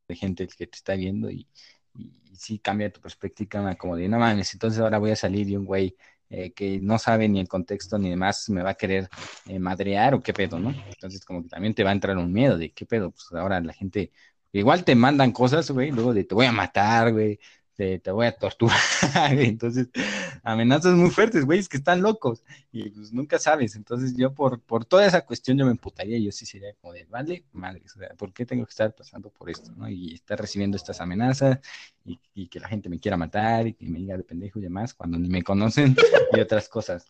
de gente que te está viendo y, y, sí cambia tu perspectiva como de, no mames, entonces ahora voy a salir y un güey eh, que no sabe ni el contexto ni demás me va a querer eh, madrear o qué pedo, ¿no? Entonces como que también te va a entrar un miedo de qué pedo, pues ahora la gente, igual te mandan cosas, güey, luego de te voy a matar, güey, te, voy a torturar. Entonces, amenazas muy fuertes, güey, es que están locos y pues nunca sabes. Entonces, yo por, por toda esa cuestión yo me emputaría, yo sí sería como de, vale, madre, ¿por qué tengo que estar pasando por esto? Y estar recibiendo estas amenazas y, y que la gente me quiera matar y que me diga de pendejo y demás cuando ni me conocen y otras cosas.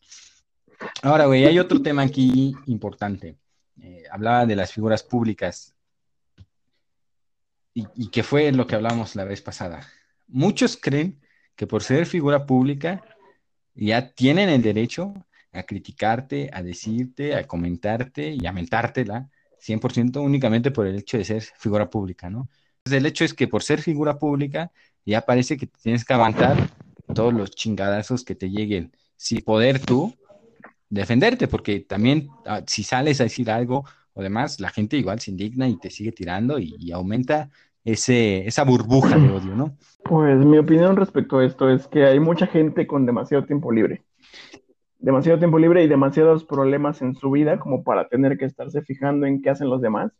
Ahora, güey, hay otro tema aquí importante. Eh, hablaba de las figuras públicas y, y que fue lo que hablamos la vez pasada muchos creen que por ser figura pública ya tienen el derecho a criticarte, a decirte, a comentarte y a mentártela 100% únicamente por el hecho de ser figura pública, ¿no? Entonces, el hecho es que por ser figura pública ya parece que tienes que aguantar todos los chingadazos que te lleguen, sin poder tú defenderte, porque también ah, si sales a decir algo o demás, la gente igual se indigna y te sigue tirando y aumenta ese, esa burbuja de odio, ¿no? Pues mi opinión respecto a esto es que hay mucha gente con demasiado tiempo libre. Demasiado tiempo libre y demasiados problemas en su vida como para tener que estarse fijando en qué hacen los demás.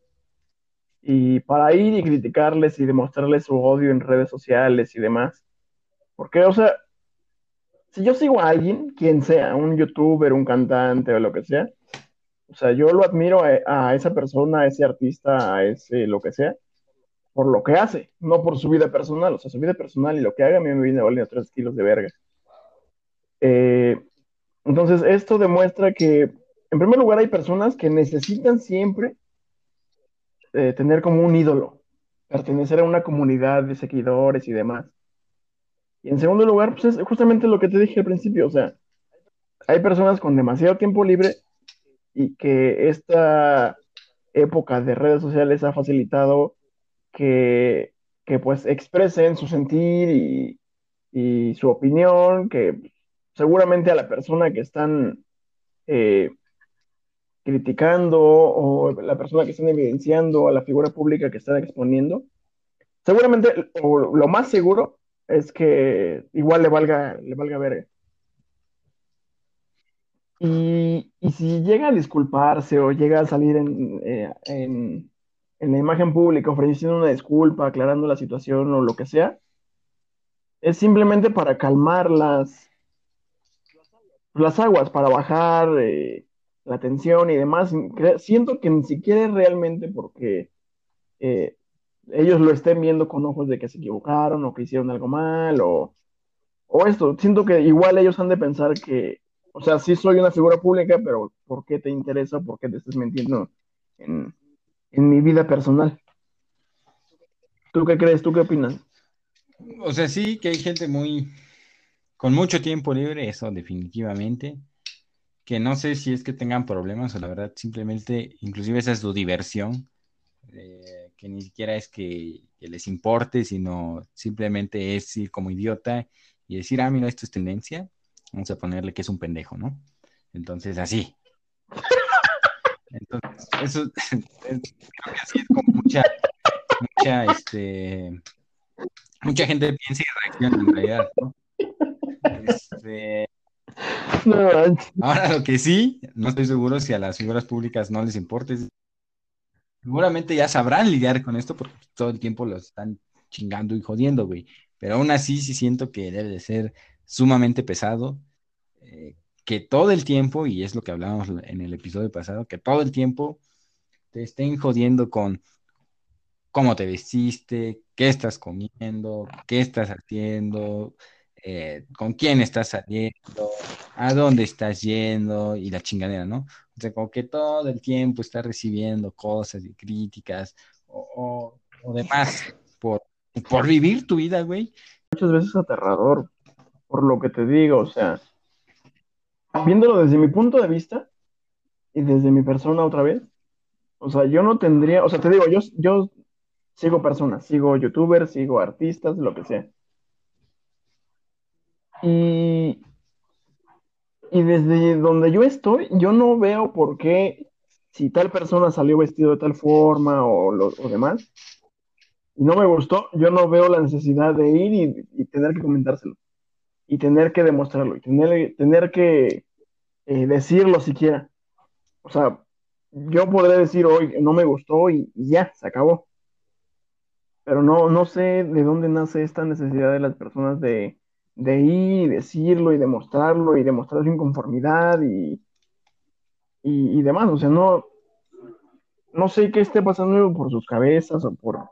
Y para ir y criticarles y demostrarles su odio en redes sociales y demás. Porque, o sea, si yo sigo a alguien, quien sea, un youtuber, un cantante o lo que sea, o sea, yo lo admiro a, a esa persona, a ese artista, a ese lo que sea, por lo que hace, no por su vida personal. O sea, su vida personal y lo que haga a mí me viene valiendo tres kilos de verga. Eh, entonces, esto demuestra que, en primer lugar, hay personas que necesitan siempre eh, tener como un ídolo, pertenecer a una comunidad de seguidores y demás. Y en segundo lugar, pues es justamente lo que te dije al principio, o sea, hay personas con demasiado tiempo libre y que esta época de redes sociales ha facilitado que, pues expresen su sentir y, su opinión, que seguramente a la persona que están eh, criticando o la persona que están evidenciando, a la figura pública que están exponiendo, seguramente, o lo más seguro, es que igual le valga, le valga ver Y, si llega a disculparse o llega a salir en, eh, en la imagen pública ofreciendo una disculpa, aclarando la situación o lo que sea, es simplemente para calmar las, las aguas, para bajar eh, la tensión y demás. Siento que ni siquiera es realmente porque eh, ellos lo estén viendo con ojos de que se equivocaron o que hicieron algo mal o, o esto. Siento que igual ellos han de pensar que, o sea, sí soy una figura pública, pero ¿por qué te interesa? ¿Por qué te estás mintiendo en, en mi vida personal. ¿Tú qué crees? ¿Tú qué opinas? O sea, sí que hay gente muy con mucho tiempo libre, eso definitivamente, que no sé si es que tengan problemas o la verdad simplemente, inclusive esa es su diversión, eh, que ni siquiera es que, les importe, sino simplemente es ir como idiota y decir, ah, mira, esto es tendencia, vamos a ponerle que es un pendejo, ¿no? Entonces, así, entonces, eso creo que así es como mucha, mucha, este, mucha gente piensa y reacciona en realidad, ¿no? Este, ahora lo que sí, no estoy seguro si a las figuras públicas no les importe. Seguramente ya sabrán lidiar con esto porque todo el tiempo los están chingando y jodiendo, güey. Pero aún así sí siento que debe de ser sumamente pesado. Eh, que todo el tiempo, y es lo que hablábamos en el episodio pasado, que todo el tiempo te estén jodiendo con cómo te vestiste, qué estás comiendo, qué estás haciendo, eh, con quién estás saliendo, a dónde estás yendo y la chingadera, ¿no? O sea, como que todo el tiempo estás recibiendo cosas y críticas o, o, demás por, por vivir tu vida, güey. Muchas veces aterrador, por lo que te digo, o sea, viéndolo desde mi punto de vista y desde mi persona otra vez, o sea, yo no tendría, o sea, te digo, yo, yo sigo personas, sigo youtubers, sigo artistas, lo que sea. Y, y desde donde yo estoy, yo no veo por qué, si tal persona salió vestido de tal forma o, lo, o demás, y no me gustó, yo no veo la necesidad de ir y, tener que comentárselo, y tener que demostrarlo, y tener, tener que eh, decirlo siquiera. O sea, yo podría decir hoy, no me gustó y, ya, se acabó. Pero no, no sé de dónde nace esta necesidad de las personas de, de ir y decirlo y demostrarlo y demostrar su inconformidad y, y, demás. O sea, no, no sé qué esté pasando por sus cabezas o por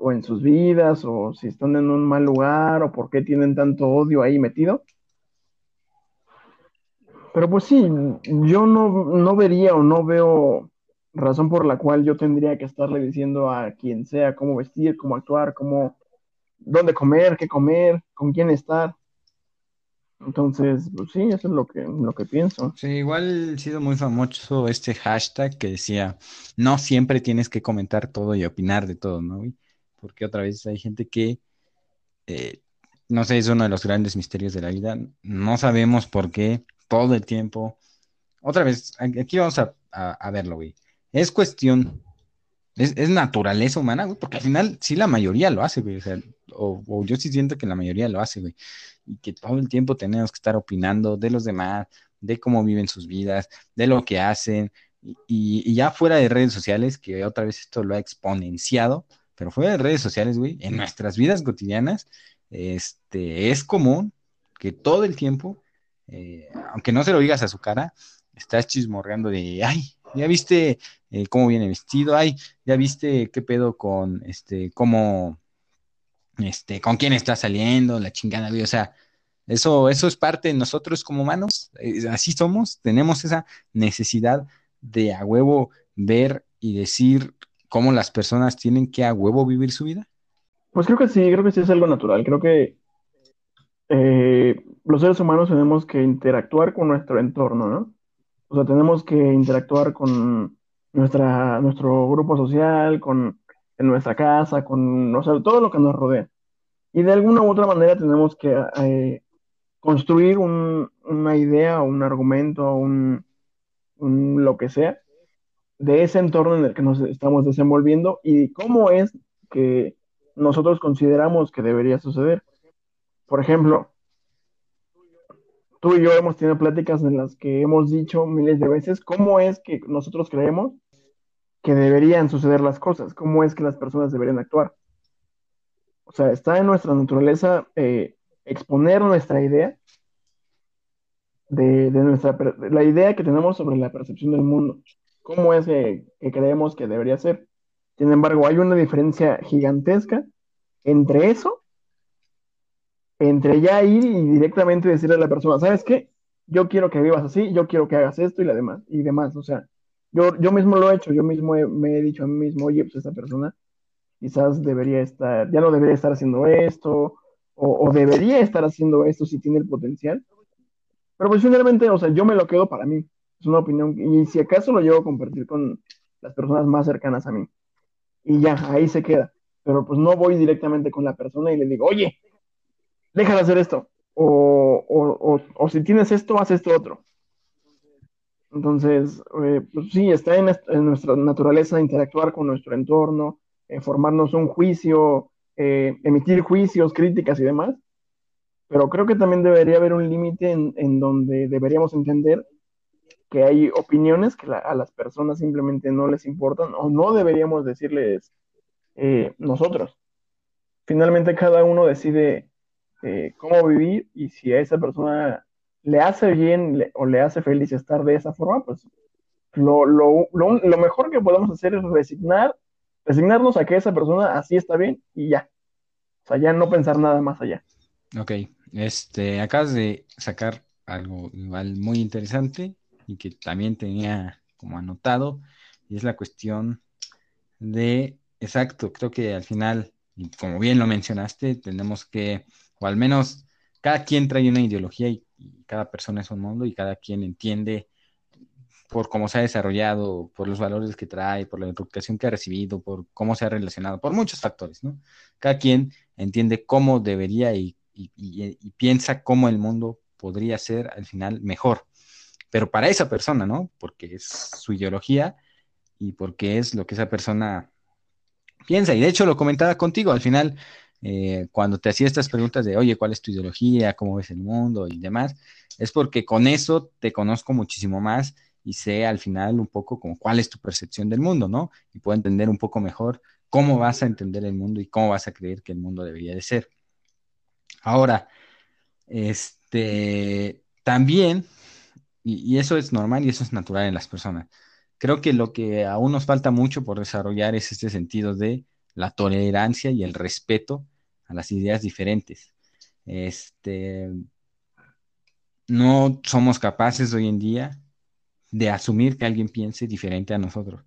o en sus vidas o si están en un mal lugar o por qué tienen tanto odio ahí metido. Pero pues sí, yo no, no vería o no veo razón por la cual yo tendría que estarle diciendo a quien sea cómo vestir, cómo actuar, cómo, dónde comer, qué comer, con quién estar. Entonces, pues sí, eso es lo que, lo que pienso. Sí, igual ha sido muy famoso este hashtag que decía, no siempre tienes que comentar todo y opinar de todo, ¿no? Porque otra vez hay gente que, eh, no sé, es uno de los grandes misterios de la vida. No sabemos por qué todo el tiempo. Otra vez, aquí vamos a, verlo, güey. Es cuestión, es, naturaleza humana, güey, porque al final sí la mayoría lo hace, güey. O, yo sí siento que la mayoría lo hace, güey. Y que todo el tiempo tenemos que estar opinando de los demás, de cómo viven sus vidas, de lo que hacen. Y, ya fuera de redes sociales, que otra vez esto lo ha exponenciado, pero fuera de redes sociales, güey, en nuestras vidas cotidianas, este, es común que todo el tiempo eh, aunque no se lo digas a su cara, estás chismorreando de, ay, ya viste eh, cómo viene vestido, ay, ya viste qué pedo con, este, cómo, este, con quién está saliendo, la chingada, o sea, eso, eso es parte de nosotros como humanos, eh, así somos, tenemos esa necesidad de a huevo ver y decir cómo las personas tienen que a huevo vivir su vida. Pues creo que sí, creo que sí es algo natural, creo que eh, los seres humanos tenemos que interactuar con nuestro entorno, ¿no? O sea, tenemos que interactuar con nuestra, nuestro grupo social, con nuestra casa, con o sea, todo lo que nos rodea. Y de alguna u otra manera tenemos que eh, construir una idea un argumento, un, un, lo que sea, de ese entorno en el que nos estamos desenvolviendo y cómo es que nosotros consideramos que debería suceder. Por ejemplo, tú y yo hemos tenido pláticas en las que hemos dicho miles de veces cómo es que nosotros creemos que deberían suceder las cosas, cómo es que las personas deberían actuar. O sea, está en nuestra naturaleza eh, exponer nuestra idea de, nuestra la idea que tenemos sobre la percepción del mundo, cómo es que creemos que debería ser. Sin embargo, hay una diferencia gigantesca entre eso entre ya ir y directamente decirle a la persona, ¿sabes qué? Yo quiero que vivas así, yo quiero que hagas esto y demás, y demás, o sea, yo, yo mismo lo he hecho, yo mismo me he dicho a mí mismo, oye, pues esta persona quizás debería estar, ya no debería estar haciendo esto, o, debería estar haciendo esto si tiene el potencial. Pero pues finalmente, o sea, yo me lo quedo para mí, es una opinión, y si acaso lo llevo a compartir con las personas más cercanas a mí, y ya, ahí se queda. Pero pues no voy directamente con la persona y le digo, oye, deja de hacer esto. O, si tienes esto, haz esto otro. Entonces, eh, pues sí, está en, nuestra naturaleza interactuar con nuestro entorno, eh, formarnos un juicio, eh, emitir juicios, críticas y demás. Pero creo que también debería haber un límite en, donde deberíamos entender que hay opiniones que a las personas simplemente no les importan o no deberíamos decirles nosotros. Finalmente cada uno decide eh, cómo vivir y si a esa persona le hace bien o le hace feliz estar de esa forma, pues lo, lo, lo, mejor que podemos hacer es resignar, resignarnos a que esa persona así está bien y ya. O sea, ya no pensar nada más allá. Ok, este, acabas de sacar algo igual muy interesante y que también tenía como anotado, y es la cuestión de, exacto, creo que al final, como bien lo mencionaste, tenemos que o al menos cada quien trae una ideología y, cada persona es un mundo y cada quien entiende por cómo se ha desarrollado, por los valores que trae, por la educación que ha recibido, por cómo se ha relacionado, por muchos factores, ¿no? Cada quien entiende cómo debería y, piensa cómo el mundo podría ser al final mejor. Pero para esa persona, ¿no? Porque es su ideología y porque es lo que esa persona piensa, y de hecho lo comentaba contigo, al final, eh, cuando te hacía estas preguntas de, oye, ¿cuál es tu ideología? ¿Cómo ves el mundo? Y demás, es porque con eso te conozco muchísimo más y sé al final un poco como cuál es tu percepción del mundo, ¿no? Y puedo entender un poco mejor cómo vas a entender el mundo y cómo vas a creer que el mundo debería de ser. Ahora, este, también, y, eso es normal y eso es natural en las personas, creo que lo que aún nos falta mucho por desarrollar es este sentido de la tolerancia y el respeto a las ideas diferentes. Este, no somos capaces hoy en día de asumir que alguien piense diferente a nosotros.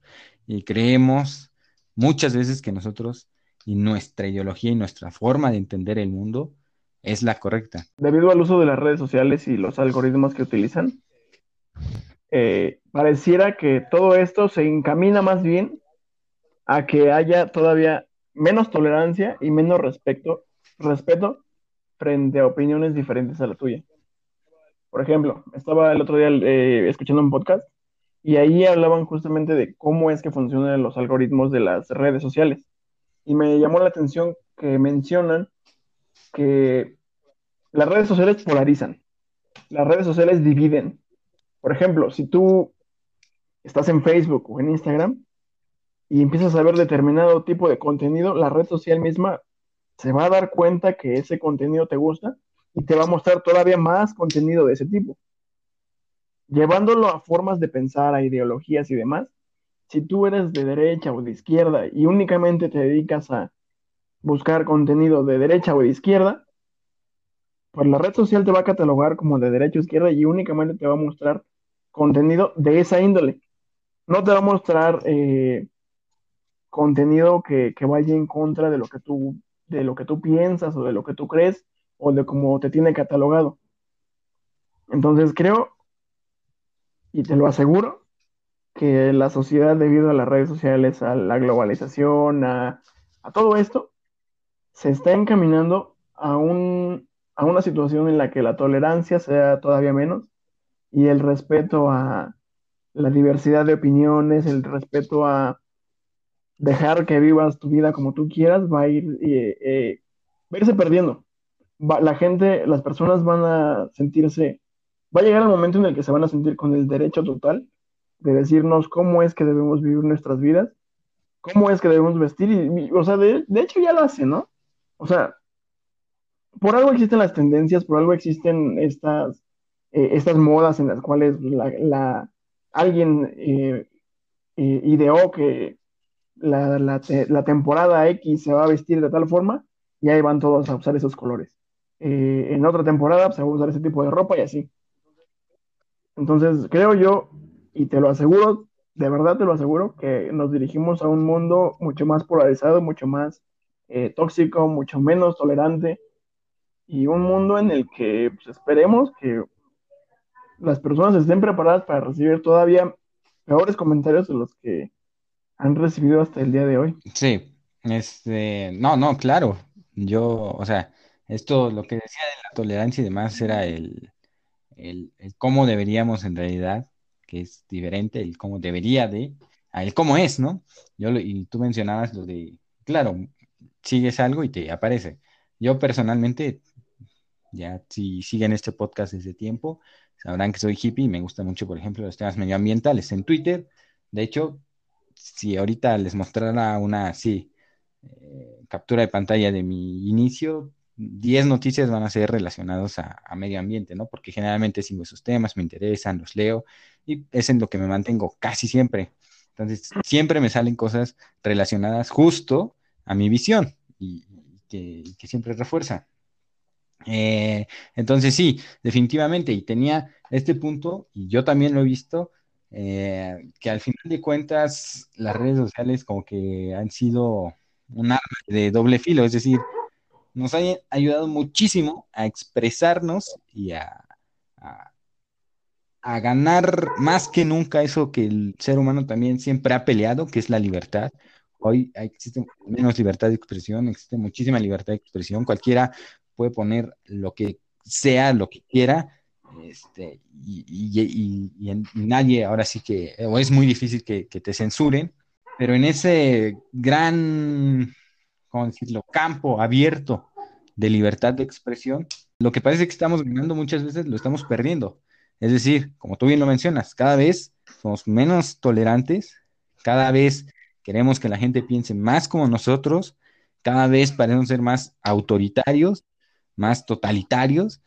Y creemos muchas veces que nosotros y nuestra ideología y nuestra forma de entender el mundo es la correcta. Debido al uso de las redes sociales y los algoritmos que utilizan, eh, pareciera que todo esto se encamina más bien a que haya todavía menos tolerancia y menos respeto, respeto frente a opiniones diferentes a la tuya. Por ejemplo, estaba el otro día eh, escuchando un podcast y ahí hablaban justamente de cómo es que funcionan los algoritmos de las redes sociales. Y me llamó la atención que mencionan que las redes sociales polarizan, las redes sociales dividen. Por ejemplo, si tú estás en Facebook o en Instagram y empiezas a ver determinado tipo de contenido, la red social misma se va a dar cuenta que ese contenido te gusta y te va a mostrar todavía más contenido de ese tipo. Llevándolo a formas de pensar, a ideologías y demás, si tú eres de derecha o de izquierda y únicamente te dedicas a buscar contenido de derecha o de izquierda, pues la red social te va a catalogar como de derecha o izquierda y únicamente te va a mostrar contenido de esa índole. No te va a mostrar eh, contenido que, vaya en contra de lo que tú, de lo que tú piensas o de lo que tú crees o de cómo te tiene catalogado. Entonces creo, y te lo aseguro, que la sociedad debido a las redes sociales, a la globalización, a, todo esto, se está encaminando a una situación en la que la tolerancia sea todavía menos y el respeto a la diversidad de opiniones, el respeto a dejar que vivas tu vida como tú quieras, va a ir, eh, eh, va a irse perdiendo la gente, las personas van a sentirse, va a llegar el momento en el que se van a sentir con el derecho total de decirnos cómo es que debemos vivir nuestras vidas, cómo es que debemos vestir, y, o sea, de, hecho ya lo hacen, ¿no? O sea, por algo existen las tendencias, por algo existen estas, eh, estas modas en las cuales la, alguien eh, eh, ideó que la, la temporada X se va a vestir de tal forma y ahí van todos a usar esos colores. En otra temporada pues, se va a usar ese tipo de ropa y así. Entonces, creo yo, y te lo aseguro, de verdad te lo aseguro, que nos dirigimos a un mundo mucho más polarizado, mucho más tóxico, mucho menos tolerante, y un mundo en el que pues, esperemos que las personas estén preparadas para recibir todavía peores comentarios de los que han recibido hasta el día de hoy. Sí, este, no, no, claro, yo, o sea, esto, lo que decía de la tolerancia y demás, era el, el, cómo deberíamos en realidad, que es diferente, el cómo debería de, el cómo es, ¿no? Yo, y tú mencionabas lo de, claro, sigues algo y te aparece. Yo personalmente, ya si siguen este podcast desde tiempo, sabrán que soy hippie y me gusta mucho, por ejemplo, los temas medioambientales en Twitter. De hecho, si ahorita les mostrara una, sí, eh, captura de pantalla de mi inicio, 10 noticias van a ser relacionados a, medio ambiente, ¿no? Porque generalmente sigo esos temas, me interesan, los leo y es en lo que me mantengo casi siempre. Entonces, siempre me salen cosas relacionadas justo a mi visión y, que, siempre refuerza. Eh, entonces, sí, definitivamente, y tenía este punto, y yo también lo he visto, eh, que al final de cuentas las redes sociales como que han sido un arma de doble filo, es decir, nos ha ayudado muchísimo a expresarnos y a, a, ganar más que nunca eso que el ser humano también siempre ha peleado, que es la libertad. Hoy existe menos libertad de expresión, existe muchísima libertad de expresión. Cualquiera puede poner lo que sea, lo que quiera, este, y, y, nadie, ahora sí que, o es muy difícil que, que te censuren. pero en ese gran, ¿cómo decirlo?, campo abierto de libertad de expresión, lo que parece que estamos ganando muchas veces lo estamos perdiendo. Es decir, como tú bien lo mencionas, cada vez somos menos tolerantes, cada vez queremos que la gente piense más como nosotros, cada vez parecemos ser más autoritarios, más totalitarios.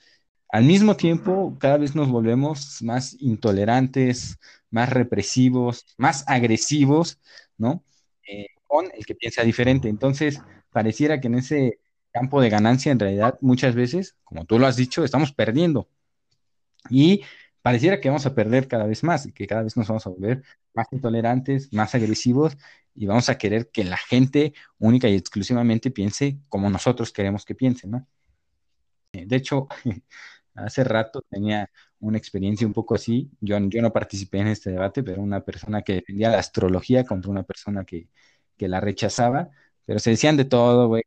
Al mismo tiempo, cada vez nos volvemos más intolerantes, más represivos, más agresivos, ¿no? Eh, con el que piensa diferente. Entonces, pareciera que en ese campo de ganancia, en realidad, muchas veces, como tú lo has dicho, estamos perdiendo. Y pareciera que vamos a perder cada vez más, que cada vez nos vamos a volver más intolerantes, más agresivos y vamos a querer que la gente única y exclusivamente piense como nosotros queremos que piense, ¿no? Eh, de hecho, hace rato tenía una experiencia un poco así. Yo, no participé en este debate, pero una persona que defendía la astrología contra una persona que, la rechazaba, pero se decían de todo, güey,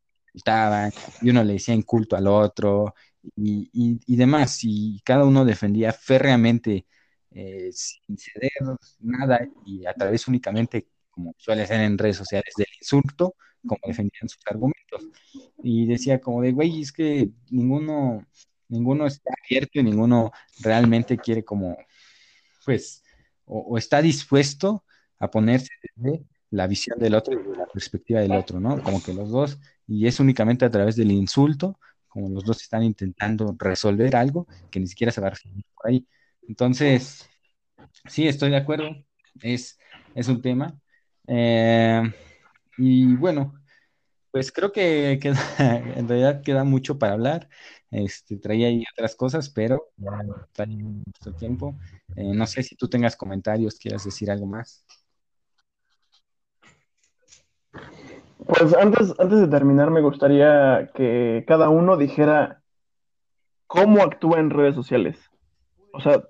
y uno le decía inculto al otro y, y, demás, y cada uno defendía férreamente eh, sin ceder nada y a través únicamente, como suele ser en redes sociales, del insulto, como defendían sus argumentos. Y decía como de, güey, es que ninguno, ninguno está abierto y ninguno realmente quiere como, pues, o, está dispuesto a ponerse desde la visión del otro y la perspectiva del otro, ¿no? Como que los dos, y es únicamente a través del insulto, como los dos están intentando resolver algo que ni siquiera se va a resolver por ahí. Entonces, sí, estoy de acuerdo, es, es un tema. Eh, y bueno, pues creo que en realidad queda mucho para hablar. Este, traía ahí otras cosas, pero ya está tiempo. Eh, no sé si tú tengas comentarios, quieras decir algo más. Pues antes, antes de terminar, me gustaría que cada uno dijera cómo actúa en redes sociales. O sea,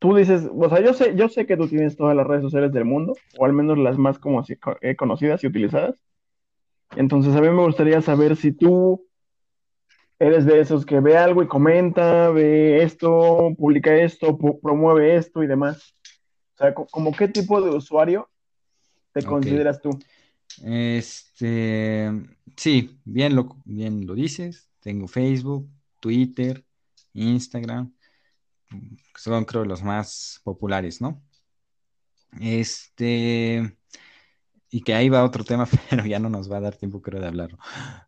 tú dices, o sea, yo sé, yo sé que tú tienes todas las redes sociales del mundo, o al menos las más como eh, conocidas y utilizadas. Entonces, a mí me gustaría saber si tú eres de esos que ve algo y comenta, ve esto, publica esto, promueve esto y demás. O sea, como qué tipo de usuario te consideras tú. Este, sí, bien lo, bien lo dices. Tengo Facebook, Twitter, Instagram, son creo los más populares, ¿no? Este, y que ahí va otro tema, pero ya no nos va a dar tiempo creo de hablarlo.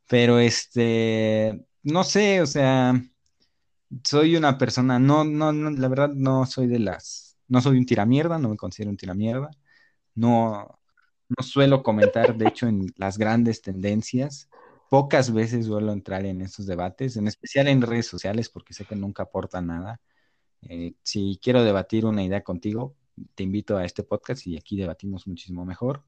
Pero este, no sé, o sea, soy una persona, no, no, no, la verdad no soy de las, no soy un tiramierda, no me considero un tiramierda, no, no suelo comentar, de hecho, en las grandes tendencias. Pocas veces suelo entrar en estos debates, en especial en redes sociales, porque sé que nunca aporta nada. Eh, si quiero debatir una idea contigo, te invito a este podcast y aquí debatimos muchísimo mejor.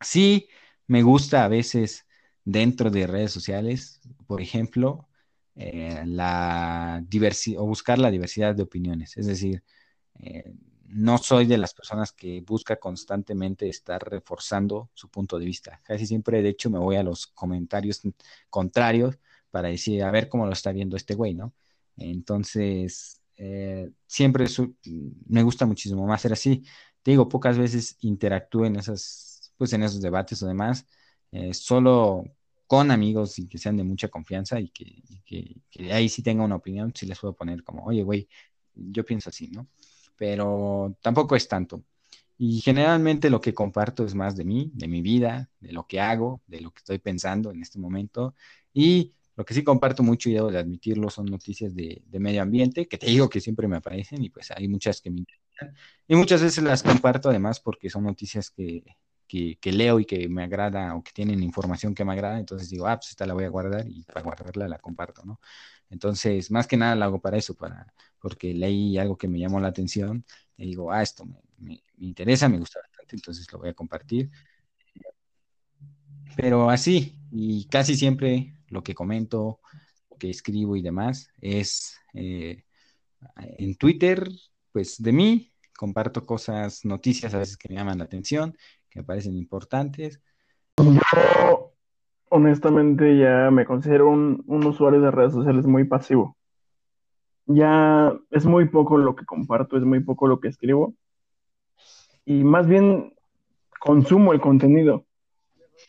Sí, me gusta a veces dentro de redes sociales, por ejemplo, eh, la diversidad o buscar la diversidad de opiniones. Es decir, eh, no soy de las personas que busca constantemente estar reforzando su punto de vista. Casi siempre, de hecho, me voy a los comentarios contrarios para decir, a ver cómo lo está viendo este güey, ¿no? Entonces, eh, siempre me gusta muchísimo más ser así. Te digo, pocas veces interactúo en esas, pues en esos debates o demás, eh, solo con amigos y que sean de mucha confianza y que, que ahí sí tenga una opinión, sí les puedo poner como, oye, güey, yo pienso así, ¿no? pero tampoco es tanto. Y generalmente lo que comparto es más de mí, de mi vida, de lo que hago, de lo que estoy pensando en este momento. Y lo que sí comparto mucho y debo de admitirlo son noticias de, medio ambiente, que te digo que siempre me aparecen y pues hay muchas que me interesan. Y muchas veces las comparto además porque son noticias que, que, leo y que me agrada o que tienen información que me agrada. Entonces digo, ah, pues esta la voy a guardar y para guardarla la comparto, ¿no? Entonces, más que nada la hago para eso, para, porque leí algo que me llamó la atención y digo, ah, esto me, interesa, me gusta bastante, entonces lo voy a compartir. Pero así, y casi siempre lo que comento, lo que escribo y demás es eh, en Twitter, pues de mí, comparto cosas, noticias a veces que me llaman la atención, que me parecen importantes. Yo honestamente ya me considero un, usuario de redes sociales muy pasivo. Ya es muy poco lo que comparto, es muy poco lo que escribo. Y más bien consumo el contenido.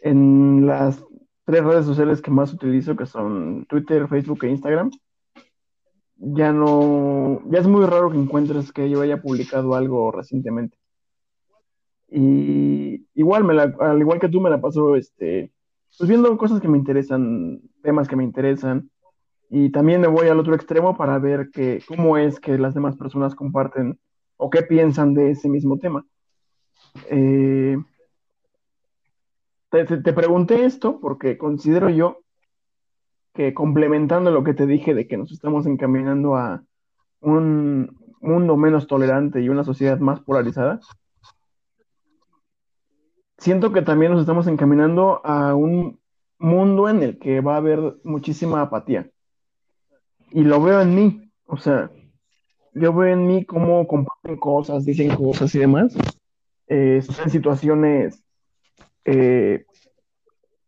En las tres redes sociales que más utilizo, que son Twitter, Facebook e Instagram, ya no, ya es muy raro que encuentres que yo haya publicado algo recientemente. Y igual, me al igual que tú, me la paso este, pues viendo cosas que me interesan, temas que me interesan, y también me voy al otro extremo para ver que, cómo es que las demás personas comparten o qué piensan de ese mismo tema. Eh, te, pregunté esto porque considero yo que complementando lo que te dije de que nos estamos encaminando a un mundo menos tolerante y una sociedad más polarizada, siento que también nos estamos encaminando a un mundo en el que va a haber muchísima apatía. Y lo veo en mí, o sea, yo veo en mí cómo comparten cosas, dicen cosas y demás, eh, en situaciones, eh,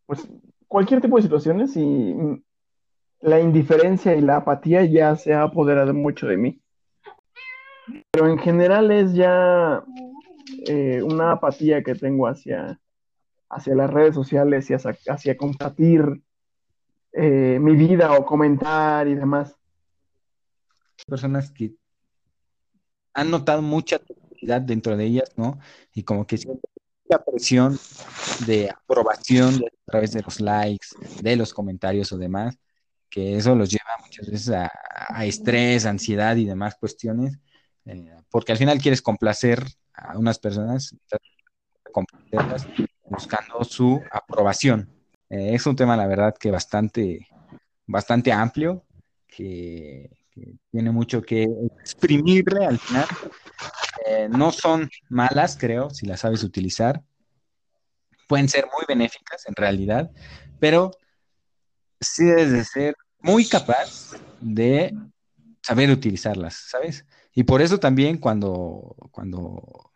pues cualquier tipo de situaciones y la indiferencia y la apatía ya se ha apoderado mucho de mí. Pero en general es ya eh, una apatía que tengo hacia, hacia las redes sociales y hacia, compartir eh, mi vida o comentar y demás. Personas que han notado mucha toxicidad dentro de ellas, ¿no? Y como que sienten mucha presión de aprobación a través de los likes, de los comentarios o demás, que eso los lleva muchas veces a, estrés, ansiedad y demás cuestiones, eh, porque al final quieres complacer a unas personas, buscando su aprobación. Eh, es un tema, la verdad, que bastante, bastante amplio, que, tiene mucho que exprimirle al final. Eh, no son malas, creo, si las sabes utilizar. Pueden ser muy benéficas en realidad, pero sí debes de ser muy capaz de saber utilizarlas, ¿sabes? Y por eso también cuando, cuando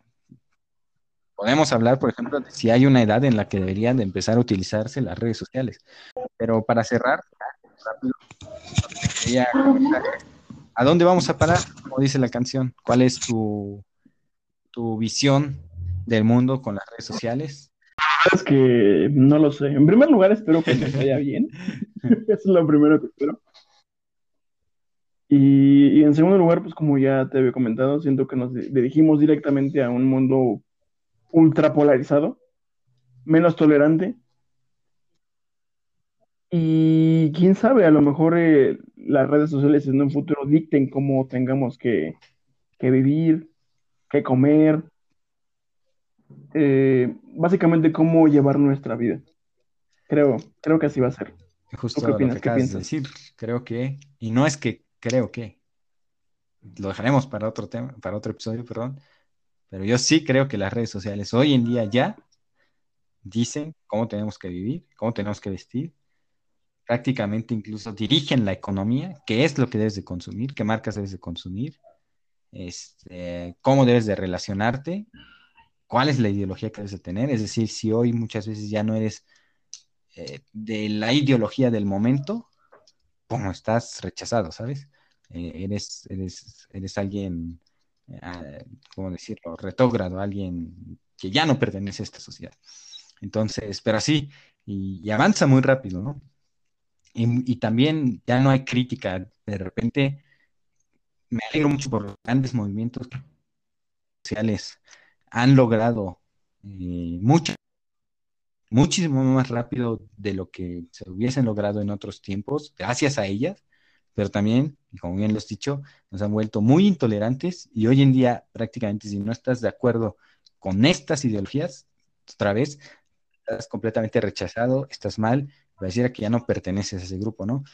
podemos hablar, por ejemplo, de si hay una edad en la que deberían de empezar a utilizarse las redes sociales. Pero para cerrar, ¿a dónde vamos a parar? Como dice la canción, ¿cuál es tu, tu visión del mundo con las redes sociales? es que no lo sé. En primer lugar, espero que nos vaya bien. Eso es lo primero que espero. Y, en segundo lugar, pues como ya te había comentado, siento que nos dirigimos directamente a un mundo ultra polarizado, menos tolerante. Y quién sabe, a lo mejor eh, las redes sociales en un futuro dicten cómo tengamos que, que vivir, que comer, eh, básicamente cómo llevar nuestra vida. Creo, creo que así va a ser. Justo qué opinas? ¿Qué piensas? decir, creo que, y no es que creo que, lo dejaremos para otro tema, para otro episodio, perdón, pero yo sí creo que las redes sociales hoy en día ya dicen cómo tenemos que vivir, cómo tenemos que vestir, prácticamente incluso dirigen la economía, qué es lo que debes de consumir, qué marcas debes de consumir, este, cómo debes de relacionarte cuál es la ideología que debes de tener. Es decir, si hoy muchas veces ya no eres eh, de la ideología del momento, como estás rechazado, ¿sabes? Eh, eres, eres, eres alguien, eh, ¿cómo decirlo?, retógrado, alguien que ya no pertenece a esta sociedad. Entonces, pero así, y, avanza muy rápido, ¿no? Y, y, también ya no hay crítica. De repente, me alegro mucho por los grandes movimientos sociales han logrado eh, mucho, muchísimo más rápido de lo que se hubiesen logrado en otros tiempos, gracias a ellas, pero también, como bien lo has dicho, nos han vuelto muy intolerantes y hoy en día prácticamente si no estás de acuerdo con estas ideologías, otra vez, estás completamente rechazado, estás mal, pareciera que ya no perteneces a ese grupo, ¿no?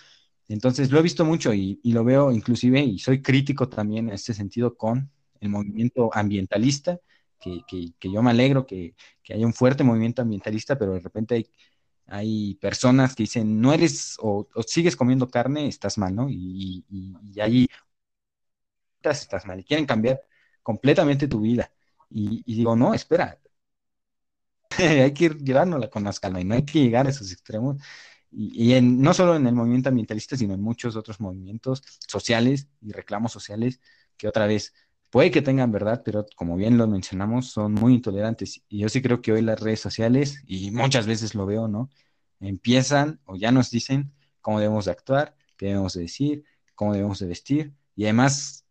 Entonces lo he visto mucho y, y, lo veo inclusive, y soy crítico también en este sentido con el movimiento ambientalista, que, yo me alegro que, haya un fuerte movimiento ambientalista, pero de repente hay, hay personas que dicen, no eres o, sigues comiendo carne, estás mal, ¿no? Y, y, ahí estás mal y quieren cambiar completamente tu vida. Y, digo, no, espera, hay que ir llevándola con más calma y no hay que llegar a esos extremos. Y, en, no solo en el movimiento ambientalista, sino en muchos otros movimientos sociales y reclamos sociales que otra vez puede que tengan verdad, pero como bien lo mencionamos, son muy intolerantes. Y yo sí creo que hoy las redes sociales, y muchas veces lo veo, ¿no? Empiezan o ya nos dicen cómo debemos de actuar, qué debemos de decir, cómo debemos de vestir. Y además,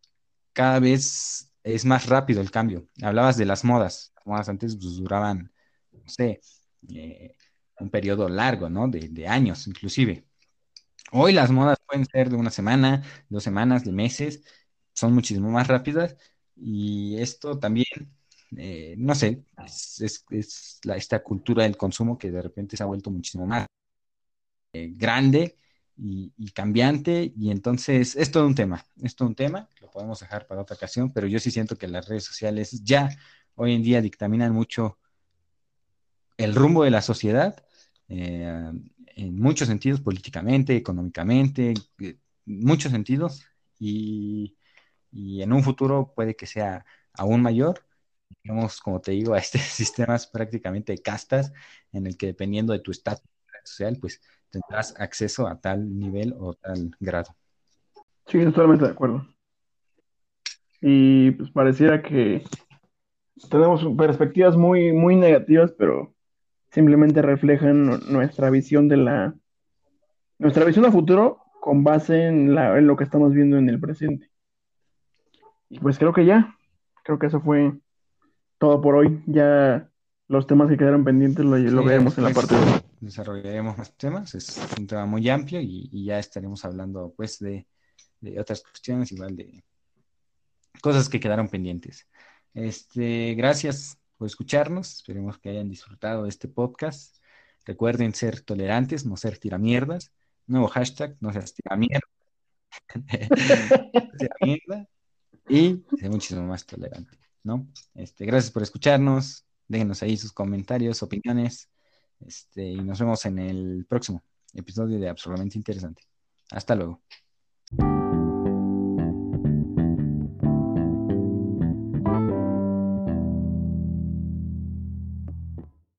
cada vez es más rápido el cambio. Hablabas de las modas. Las modas antes pues, duraban, no sé, eh, un periodo largo, ¿no? De, de años, inclusive. Hoy las modas pueden ser de una semana, dos semanas, de meses, son muchísimo más rápidas y esto también, eh, no sé, es, la, esta cultura del consumo que de repente se ha vuelto muchísimo más eh, grande y, cambiante y entonces es todo un tema, es todo un tema, lo podemos dejar para otra ocasión, pero yo sí siento que las redes sociales ya hoy en día dictaminan mucho el rumbo de la sociedad. Eh, en muchos sentidos, políticamente, económicamente, muchos sentidos, y, y en un futuro puede que sea aún mayor. Digamos, como te digo, a este sistema prácticamente de castas en el que dependiendo de tu estatus social, pues tendrás acceso a tal nivel o tal grado. Sí, totalmente de acuerdo. Y pues pareciera que tenemos perspectivas muy, muy negativas, pero simplemente reflejan nuestra visión de la, nuestra visión a futuro con base en, la, en lo que estamos viendo en el presente. Y pues creo que ya, creo que eso fue todo por hoy. Ya los temas que quedaron pendientes lo, lo veremos en la parte de... Desarrollaremos más temas, es un tema muy amplio y, ya estaremos hablando pues de, otras cuestiones, igual de cosas que quedaron pendientes. Este, gracias por escucharnos, esperemos que hayan disfrutado de este podcast. Recuerden ser tolerantes, no ser tiramierdas. Nuevo hashtag, no seas tiramierda. tiramierda y ser muchísimo más tolerante, ¿no? Este, gracias por escucharnos, déjenos ahí sus comentarios, opiniones, este, y nos vemos en el próximo episodio de Absolutamente Interesante. Hasta luego.